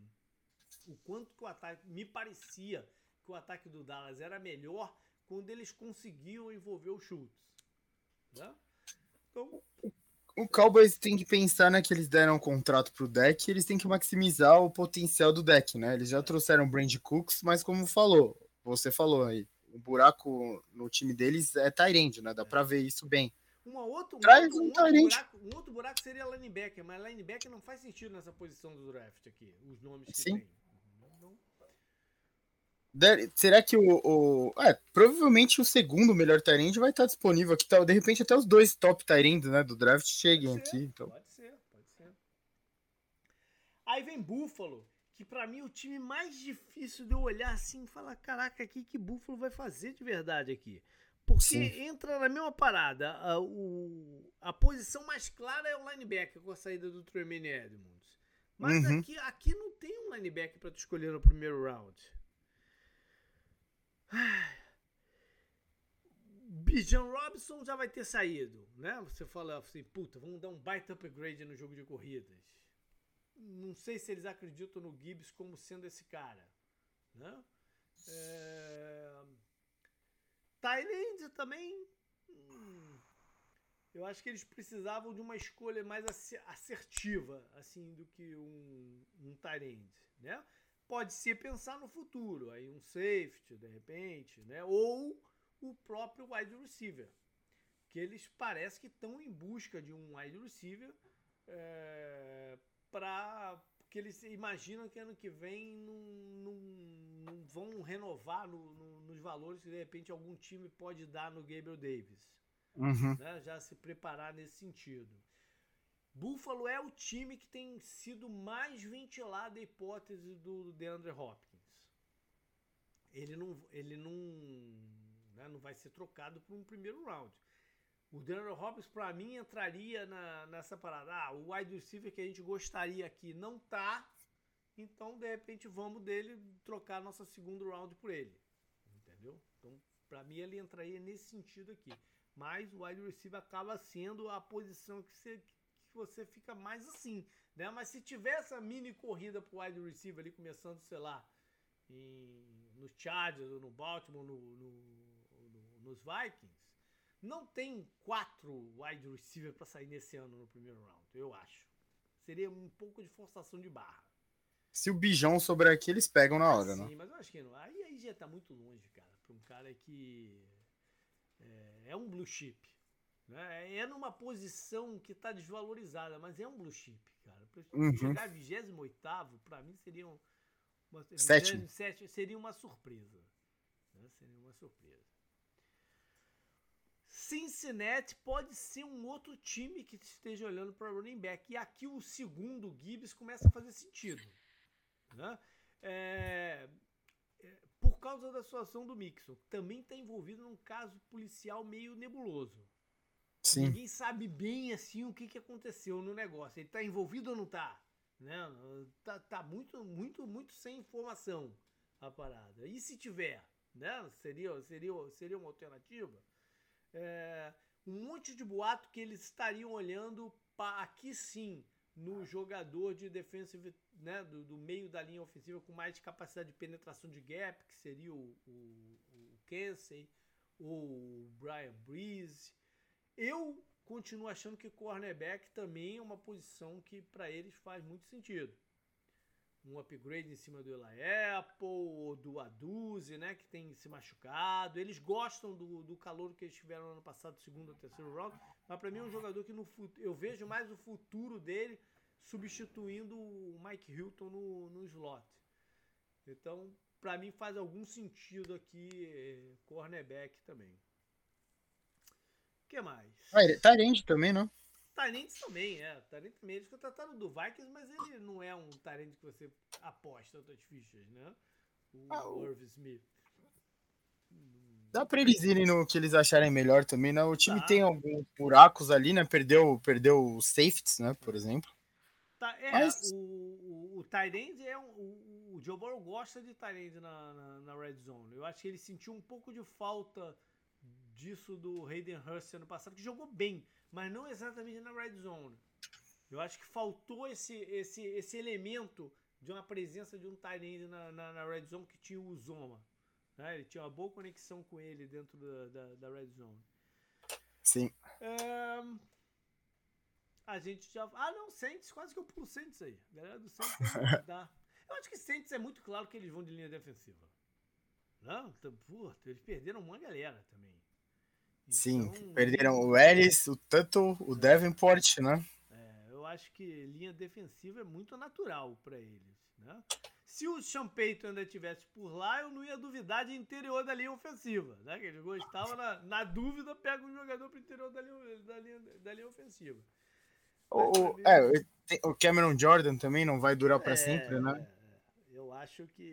o quanto que o ataque me parecia que o ataque do Dallas era melhor quando eles conseguiam envolver os chutes. Né? Então, o Cowboys tem que pensar né, que eles deram um contrato pro deck, eles têm que maximizar o potencial do deck, né? Eles já trouxeram Brand Cooks, mas como falou, você falou aí, o buraco no time deles é Tyrande, né? Dá é. para ver isso bem. Uma outra, um, Traz um, um, outro buraco, um outro buraco seria linebacker, mas linebacker não faz sentido nessa posição do draft aqui, os nomes que Sim. tem. Será que o. o é, provavelmente o segundo melhor Tyrande vai estar disponível aqui. Tá, de repente, até os dois top Tyrands né, do draft cheguem pode aqui. então. Pode ser, pode ser. Aí vem Buffalo, que para mim é o time mais difícil de eu olhar assim e falar: caraca, aqui que Buffalo vai fazer de verdade aqui. Porque Sim. entra na mesma parada. A, o, a posição mais clara é o linebacker com a saída do Tremaine Edmonds. Mas uhum. aqui, aqui não tem um linebacker para tu escolher no primeiro round. Bijan Robson já vai ter saído, né? Você fala assim, puta, vamos dar um baita upgrade no jogo de corridas. Não sei se eles acreditam no Gibbs como sendo esse cara, né? É... Thailand também. Eu acho que eles precisavam de uma escolha mais assertiva, assim, do que um, um Tyrande, né? Pode ser pensar no futuro, aí um safety, de repente, né? Ou o próprio wide receiver. Que eles parecem que estão em busca de um wide receiver é, para que eles imaginam que ano que vem não, não, não vão renovar no, no, nos valores que de repente algum time pode dar no Gabriel Davis. Uhum. Né? Já se preparar nesse sentido. Buffalo é o time que tem sido mais ventilado a hipótese do DeAndre Hopkins. Ele não, ele não, né, não vai ser trocado por um primeiro round. O DeAndre Hopkins, para mim, entraria na, nessa parada. Ah, o wide receiver que a gente gostaria aqui não tá, então de repente vamos dele trocar nossa segundo round por ele. Entendeu? Então, para mim, ele entraria nesse sentido aqui. Mas o wide receiver acaba sendo a posição que você, você fica mais assim, né? Mas se tiver essa mini corrida pro wide receiver ali começando, sei lá, em, no Chargers ou no Baltimore, no, no, no, nos Vikings, não tem quatro wide receiver para sair nesse ano no primeiro round, eu acho. Seria um pouco de forçação de barra. Se o Bijão sobrar aqui, eles pegam na hora, ah, né? Sim, mas eu acho que não. Aí, aí já tá muito longe, cara, para um cara que é, é um blue chip. Né? É numa posição que está desvalorizada, mas é um blue chip, cara. Uhum. Chegar 28 para mim seria uma, Sétimo. seria uma surpresa. Né? Seria uma surpresa. Cincinnati pode ser um outro time que esteja olhando para running back. E aqui o segundo, Gibbs, começa a fazer sentido. Né? É, é, por causa da situação do Mixon, também está envolvido num caso policial meio nebuloso. Sim. Ninguém sabe bem assim o que, que aconteceu no negócio. Ele está envolvido ou não está? Né? Tá, tá muito, muito, muito sem informação a parada. E se tiver, né? Seria, seria, seria uma alternativa? É, um monte de boato que eles estariam olhando para aqui sim no jogador de defensive, né, do, do, meio da linha ofensiva com mais capacidade de penetração de gap, que seria o, o, o Kensey, o Brian Breeze, eu continuo achando que cornerback também é uma posição que para eles faz muito sentido. Um upgrade em cima do Eli Apple, ou do Aduze, né, que tem se machucado. Eles gostam do, do calor que eles tiveram no ano passado, segundo ou terceiro round. Mas para mim é um jogador que no eu vejo mais o futuro dele substituindo o Mike Hilton no, no slot. Então, para mim faz algum sentido aqui eh, cornerback também que mais? Ah, Tyrande também, não? Tyrants também, é. Tyrants também. Eles contrataram do Vikings, mas ele não é um Tyrant que você aposta outras fichas, né? O ah, Irv Smith. Dá pra eles irem no que eles acharem melhor também, né? O time tá. tem alguns buracos ali, né? Perdeu, perdeu os safeties, né? Por exemplo. Tá, é, Mas... o, o, o Tyrande é um. O, o Joe Burrow gosta de Tyrande na, na, na, Red Zone. Eu acho que ele sentiu um pouco de falta disso do Hayden Hurst ano passado, que jogou bem, mas não exatamente na Red Zone. Eu acho que faltou esse, esse, esse elemento de uma presença de um Tyrande na, na, na Red Zone que tinha o Zoma. Né? Ele tinha uma boa conexão com ele dentro da, da, da Red Zone. Sim. É, a gente já. Ah, não, Saints, quase que eu pulo Saints aí. A galera do Saints [LAUGHS] dá. Eu acho que Saints é muito claro que eles vão de linha defensiva. Não, puta, eles perderam uma galera também. Então, Sim, perderam o Ellis, o Tanto, o Davenport, né? É, eu acho que linha defensiva é muito natural para eles, né? se o Champeito ainda estivesse por lá, eu não ia duvidar de interior da linha ofensiva, né? Que ele gostava, na, na dúvida, pega um jogador pro interior da linha, da linha, da linha ofensiva. O, é, o Cameron Jordan também não vai durar para é, sempre, né? É, eu acho que.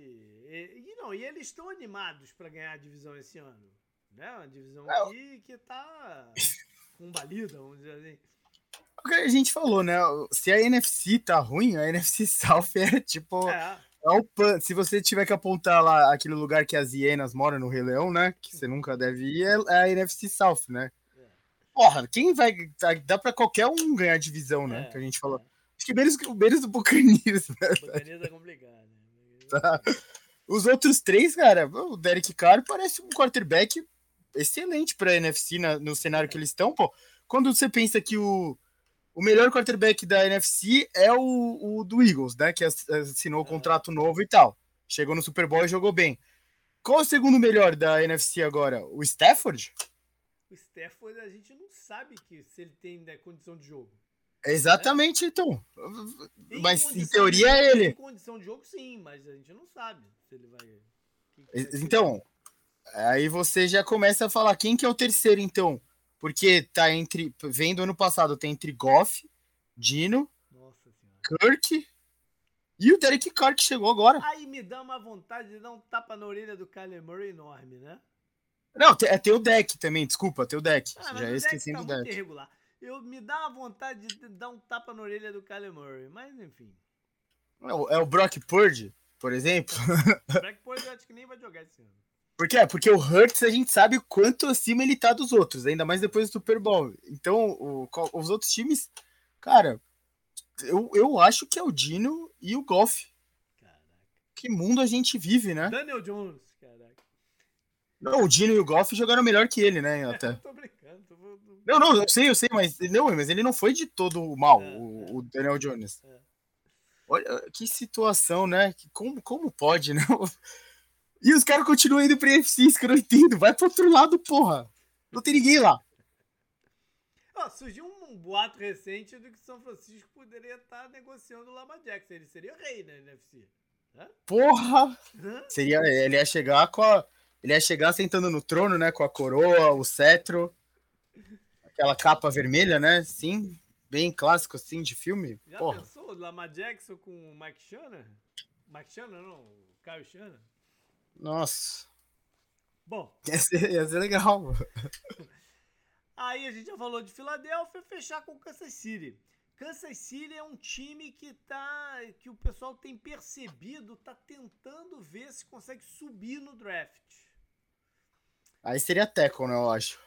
E, e não, e eles estão animados para ganhar a divisão esse ano. Né? Uma divisão é, que, que tá [LAUGHS] combalida, vamos dizer assim. O que a gente falou, né? Se a NFC tá ruim, a NFC [LAUGHS] South é tipo. É é o pan... Se você tiver que apontar lá aquele lugar que as hienas moram no Rei Leão, né? Que você nunca deve ir, é, é a NFC South, né? É. Porra, quem vai. Dá pra qualquer um ganhar divisão, né? É, que a gente falou. É. Acho que menos, menos do Buccaneers, [LAUGHS] né? O Buccaneers é complicado, né? Tá. Os outros três, cara, o Derek Carr parece um quarterback excelente pra NFC na, no cenário que eles estão, pô. Quando você pensa que o o melhor quarterback da NFC é o, o do Eagles, né? Que assinou o contrato novo e tal. Chegou no Super Bowl e jogou bem. Qual é o segundo melhor da NFC agora? O Stafford? O Stafford a gente não sabe que se ele tem né, condição de jogo. Exatamente, né? então. Em mas em teoria é ele. Em condição de jogo, sim, mas a gente não sabe se ele vai. Então, aí você já começa a falar quem que é o terceiro, então. Porque tá entre. Vem do ano passado, tem entre Goff, Dino, Kirk e o Derek Carr que chegou agora. Aí me dá uma vontade de dar um tapa na orelha do Kyler Murray enorme, né? Não, é, tem o deck também, desculpa, tem o deck. Ah, Já esqueci tá do deck. Irregular. Eu, me dá uma vontade de dar um tapa na orelha do Kyler Murray, mas enfim. É o, é o Brock Purdy, por exemplo. [LAUGHS] Brock Purdy eu acho que nem vai jogar esse ano. Porque é, porque o Hurts a gente sabe quanto acima ele tá dos outros, ainda mais depois do Super Bowl. Então, o, os outros times, cara, eu, eu acho que é o Dino e o Golf. Caraca. Que mundo a gente vive, né? Daniel Jones, caraca. Não, o Dino e o Golf jogaram melhor que ele, né? [LAUGHS] Até. tô brincando. Tô... Não, não, eu sei, eu sei, mas não, mas ele não foi de todo mal, é, o, é. o, Daniel Jones. É. Olha que situação, né? Como, como pode, né? [LAUGHS] E os caras continuam indo pra UFC, isso que eu não entendo. Vai pro outro lado, porra. Não tem ninguém lá. Oh, surgiu um boato recente do que São Francisco poderia estar tá negociando o Lama Jackson. Ele seria rei na NFC. Hã? Porra! Hã? Seria, ele ia chegar com a. Ele ia chegar sentando no trono, né? Com a coroa, o cetro. Aquela capa vermelha, né? Sim. Bem clássico, assim, de filme. Já Porra. pensou o Lama Jackson com o Mike Shannon? Mike Shannon, não. O Kyle Shannon? Nossa. Bom. [LAUGHS] Ia ser, ia ser legal. Aí a gente já falou de Filadélfia, fechar com Kansas City. Kansas City é um time que tá que o pessoal tem percebido, tá tentando ver se consegue subir no draft. Aí seria Teco, né, eu acho.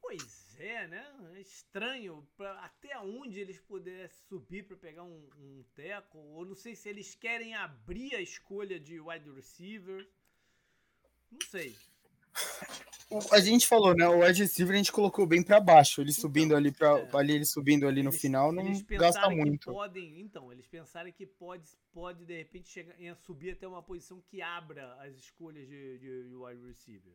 Pois é, né? É estranho pra, até onde eles pudessem subir para pegar um, um Teco, ou não sei se eles querem abrir a escolha de wide receiver. Não sei. A gente falou, né? O wide receiver a gente colocou bem para baixo. Ele então, subindo ali para é. ali, ele subindo ali no eles, final não gasta muito. Podem, então, eles pensarem que pode, pode de repente chegar subir até uma posição que abra as escolhas de, de, de wide receiver.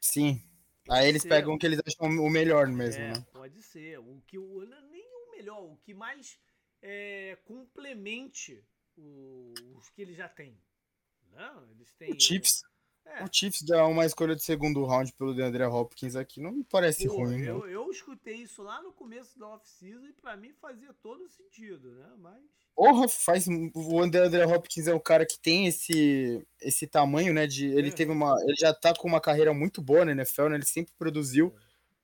Sim. Pode Aí eles ser. pegam o que eles acham o melhor mesmo, é, né? Pode ser. O que o nem o melhor, o que mais é, complemente o, os que eles já têm. Não, eles têm o Chiefs. É. O Chiefs dá uma escolha de segundo round pelo DeAndre Hopkins aqui não me parece Pô, ruim. Eu, eu, escutei isso lá no começo da off-season e para mim fazia todo sentido, né? Mas. Porra, faz. O André Hopkins é um cara que tem esse, esse tamanho, né? De, ele é. teve uma. Ele já tá com uma carreira muito boa na NFL, né? Ele sempre produziu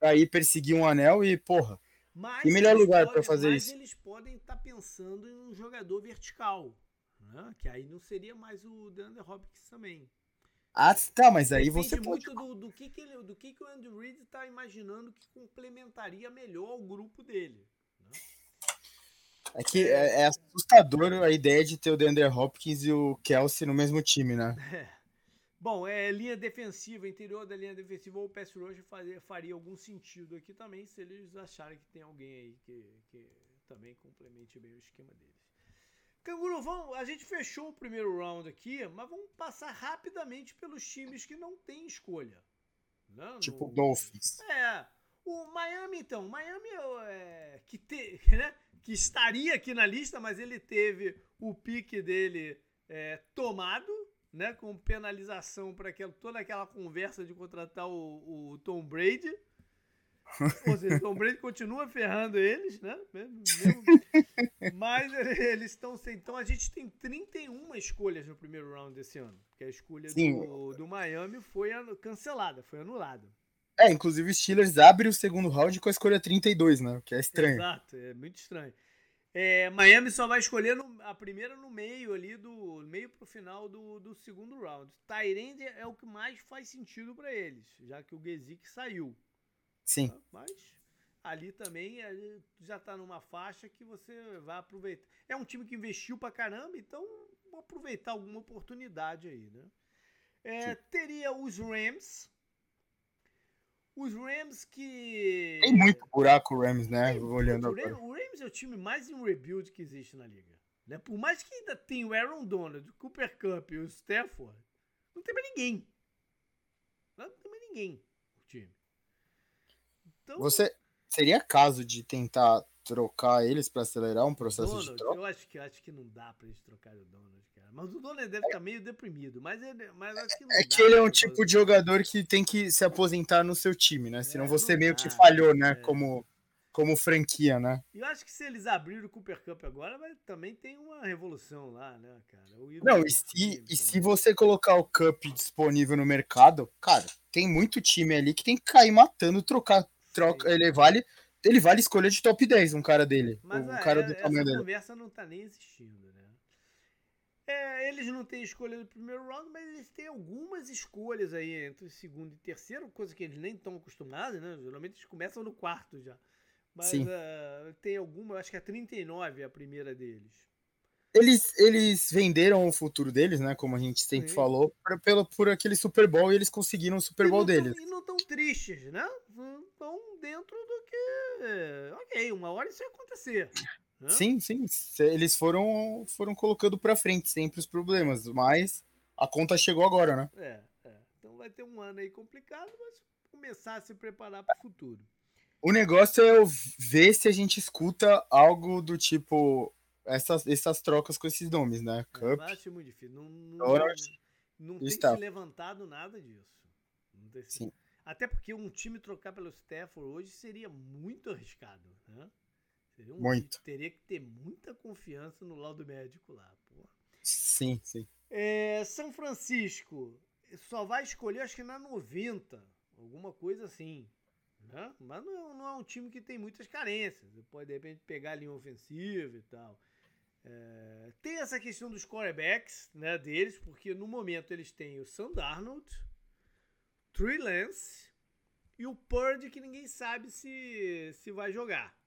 é. aí perseguir um anel e, porra. Mas que melhor lugar para fazer mas isso? eles podem estar tá pensando em um jogador vertical, né? Que aí não seria mais o DeAndre Hopkins também. Ah, tá, mas aí Depende você pode... muito do, do, que, que, ele, do que, que o Andy Reid está imaginando que complementaria melhor o grupo dele. Né? É que é, é, assustador a ideia de ter o DeAndre Hopkins e o Kelsey no mesmo time, né? [LAUGHS] É. Bom, é linha defensiva, interior da linha defensiva ou o pass rush faria, faria algum sentido aqui também, se eles acharem que tem alguém aí que, que também complemente bem o esquema deles. Canguru, vamos, a gente fechou o primeiro round aqui, mas vamos passar rapidamente pelos times que não têm escolha. Né? Tipo no, Dolphins. É. O Miami, então. Miami é, que, te, [LAUGHS] né? que estaria aqui na lista, mas ele teve o pique dele é, tomado, né? Com penalização para toda aquela conversa de contratar o, o Tom Brady. [LAUGHS] Ou seja, o Tom Brady continua ferrando eles, né? Mesmo, mas eles estão sem. Então a gente tem 31 escolhas no primeiro round desse ano. Porque a escolha do, do, Miami foi cancelada, foi anulada. É, inclusive o Steelers abre o segundo round com a escolha 32, né? Que é estranho. Exato, é muito estranho. É, Miami só vai escolher no, a primeira no meio ali, do meio pro final do, do segundo round. Tyrande é o que mais faz sentido para eles, já que o Gesick saiu. Sim. Tá? Mas ali também já está numa faixa que você vai aproveitar. É um time que investiu pra caramba, então vou aproveitar alguma oportunidade aí, né? É, teria os Rams. Os Rams que. Tem muito buraco o Rams, né? Tem, Olhando o, Rams, o Rams é o time mais em rebuild que existe na liga. Né? Por mais que ainda tenha o Aaron Donald, o Cooper Cup e o Stafford, não tem mais ninguém. Não tem mais ninguém o time. Então, Você seria caso de tentar trocar eles para acelerar um processo Donald, de troca? Eu acho que eu acho que não dá para eles trocar o Donald, cara. Mas o Donald deve estar tá meio deprimido, mas ele, mas acho que não É que ele é um tipo fazer. de jogador que tem que se aposentar no seu time, né? Senão é, você meio dá, que falhou, né, é. como como franquia, né? E eu acho que se eles abrirem o Cooper Cup agora, vai, também tem uma revolução lá, né, cara? Não, e se, e se você colocar o Cup disponível no mercado, cara, tem muito time ali que tem que cair matando, trocar troca, ele vale, ele vale escolha de top 10, um cara dele. Mas um é, cara do tamanho dele. conversa não tá nem existindo, né? É, eles não têm escolha do primeiro round, mas eles têm algumas escolhas aí entre o segundo e terceiro, coisa que eles nem estão acostumados, né? Geralmente eles começam no quarto já. Mas uh, tem alguma, acho que a 39 é a primeira deles. Eles, eles venderam o futuro deles, né? Como a gente sempre Sim. falou, por, pelo, por aquele Super Bowl e eles conseguiram o Super Bowl deles. e não tão tristes, né? Estão dentro do que. Ok, uma hora isso ia acontecer. Né? Sim, sim. Eles foram, foram colocando para frente sempre os problemas, mas a conta chegou agora, né? É, é. Então vai ter um ano aí complicado, mas começar a se preparar para o futuro. O negócio é ver se a gente escuta algo do tipo essas, essas trocas com esses nomes, né? Cup. Eu acho muito difícil. Não, não, não, não tem se levantado nada disso. Se... Sim. Até porque um time trocar pelo Stafford hoje seria muito arriscado, né? Seria um, muito. Teria que ter muita confiança no laudo médico lá, porra. Sim, sim. É, São Francisco só vai escolher, acho que na 90, alguma coisa assim. Né? Mas não, não é um time que tem muitas carências. Você pode, de repente, pegar a linha ofensiva e tal. É, tem essa questão dos quarterbacks né, deles, porque no momento eles têm o Sam Darnold, Trey Lance e o Purdy que ninguém sabe se, se vai jogar.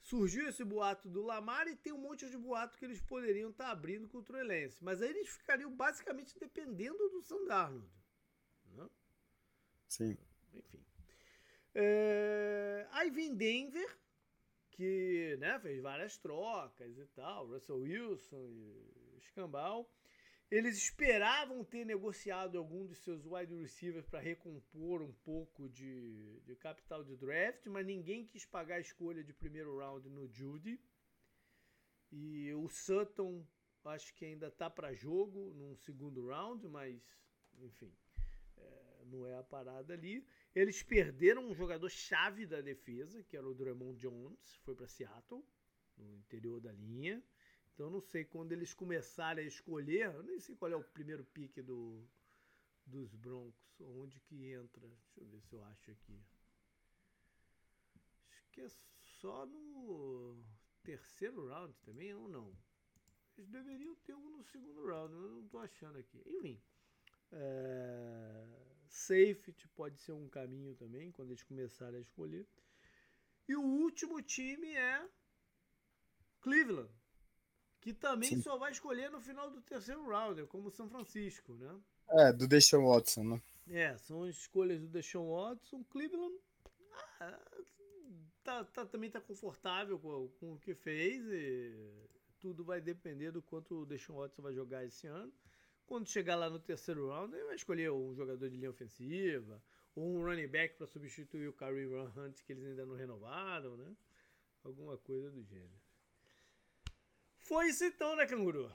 Surgiu esse boato do Lamar e tem um monte de boato que eles poderiam estar tá abrindo com o Trey Lance. Mas aí eles ficariam basicamente dependendo do Sam Darnold. Né? Sim. Enfim. É, aí vem Denver, que né, fez várias trocas e tal, Russell Wilson e Escambau. Eles esperavam ter negociado algum dos seus wide receivers para recompor um pouco de, de capital de draft, mas ninguém quis pagar a escolha de primeiro round no Judy. E o Sutton acho que ainda tá para jogo num segundo round, mas enfim. é, não é a parada ali. Eles perderam um jogador chave da defesa, que era o Drummond Jones, foi para Seattle, no interior da linha. Então não sei quando eles começarem a escolher, eu nem sei qual é o primeiro pique do, dos Broncos, onde que entra. Deixa eu ver se eu acho aqui. Acho que é só no terceiro round também ou não? Eles deveriam ter um no segundo round, eu não estou achando aqui. Enfim. É... Safety pode ser um caminho também, quando eles começarem a escolher. E o último time é Cleveland, que também Sim. só vai escolher no final do terceiro round, como São Francisco, né? É, do Deshaun Watson, né? É, são as escolhas do Deshaun Watson. Cleveland ah, tá, tá, também tá confortável com, com, o que fez e tudo vai depender do quanto o Deshaun Watson vai jogar esse ano. Quando chegar lá no terceiro round, ele vai escolher um jogador de linha ofensiva ou um running back para substituir o Kareem Hunt que eles ainda não renovaram, né? Alguma coisa do gênero. Foi isso então, né, Canguru?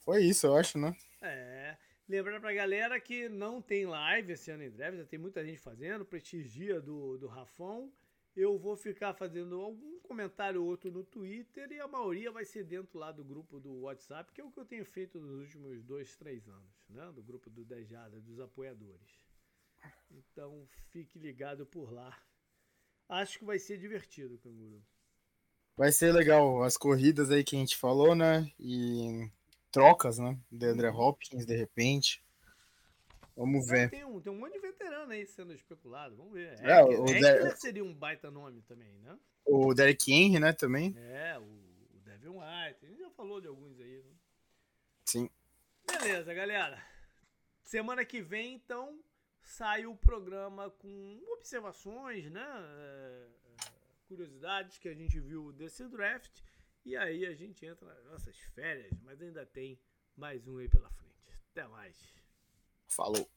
Foi isso, eu acho, né? É. Lembrar pra galera que não tem live esse ano em breve, já tem muita gente fazendo, prestigia do, do Rafão. Eu vou ficar fazendo algum comentário ou outro no Twitter e a maioria vai ser dentro lá do grupo do WhatsApp, que é o que eu tenho feito nos últimos dois, três anos, né? Do grupo do Dejada, dos apoiadores. Então fique ligado por lá. Acho que vai ser divertido, Canguru. Vai ser legal as corridas aí que a gente falou, né? E trocas, né? De André uhum. Hopkins, de repente. Vamos ver. Tem um, tem um monte de veterano aí sendo especulado. Vamos ver. É, é o Der... seria um baita nome também, né? O Derek Henry, né, também. É, o, o Devin White. A gente já falou de alguns aí. Né? Sim. Beleza, galera. Semana que vem, então, sai o programa com observações, né? É, curiosidades que a gente viu desse draft. E aí a gente entra nas nossas férias, mas ainda tem mais um aí pela frente. Até mais. Falou.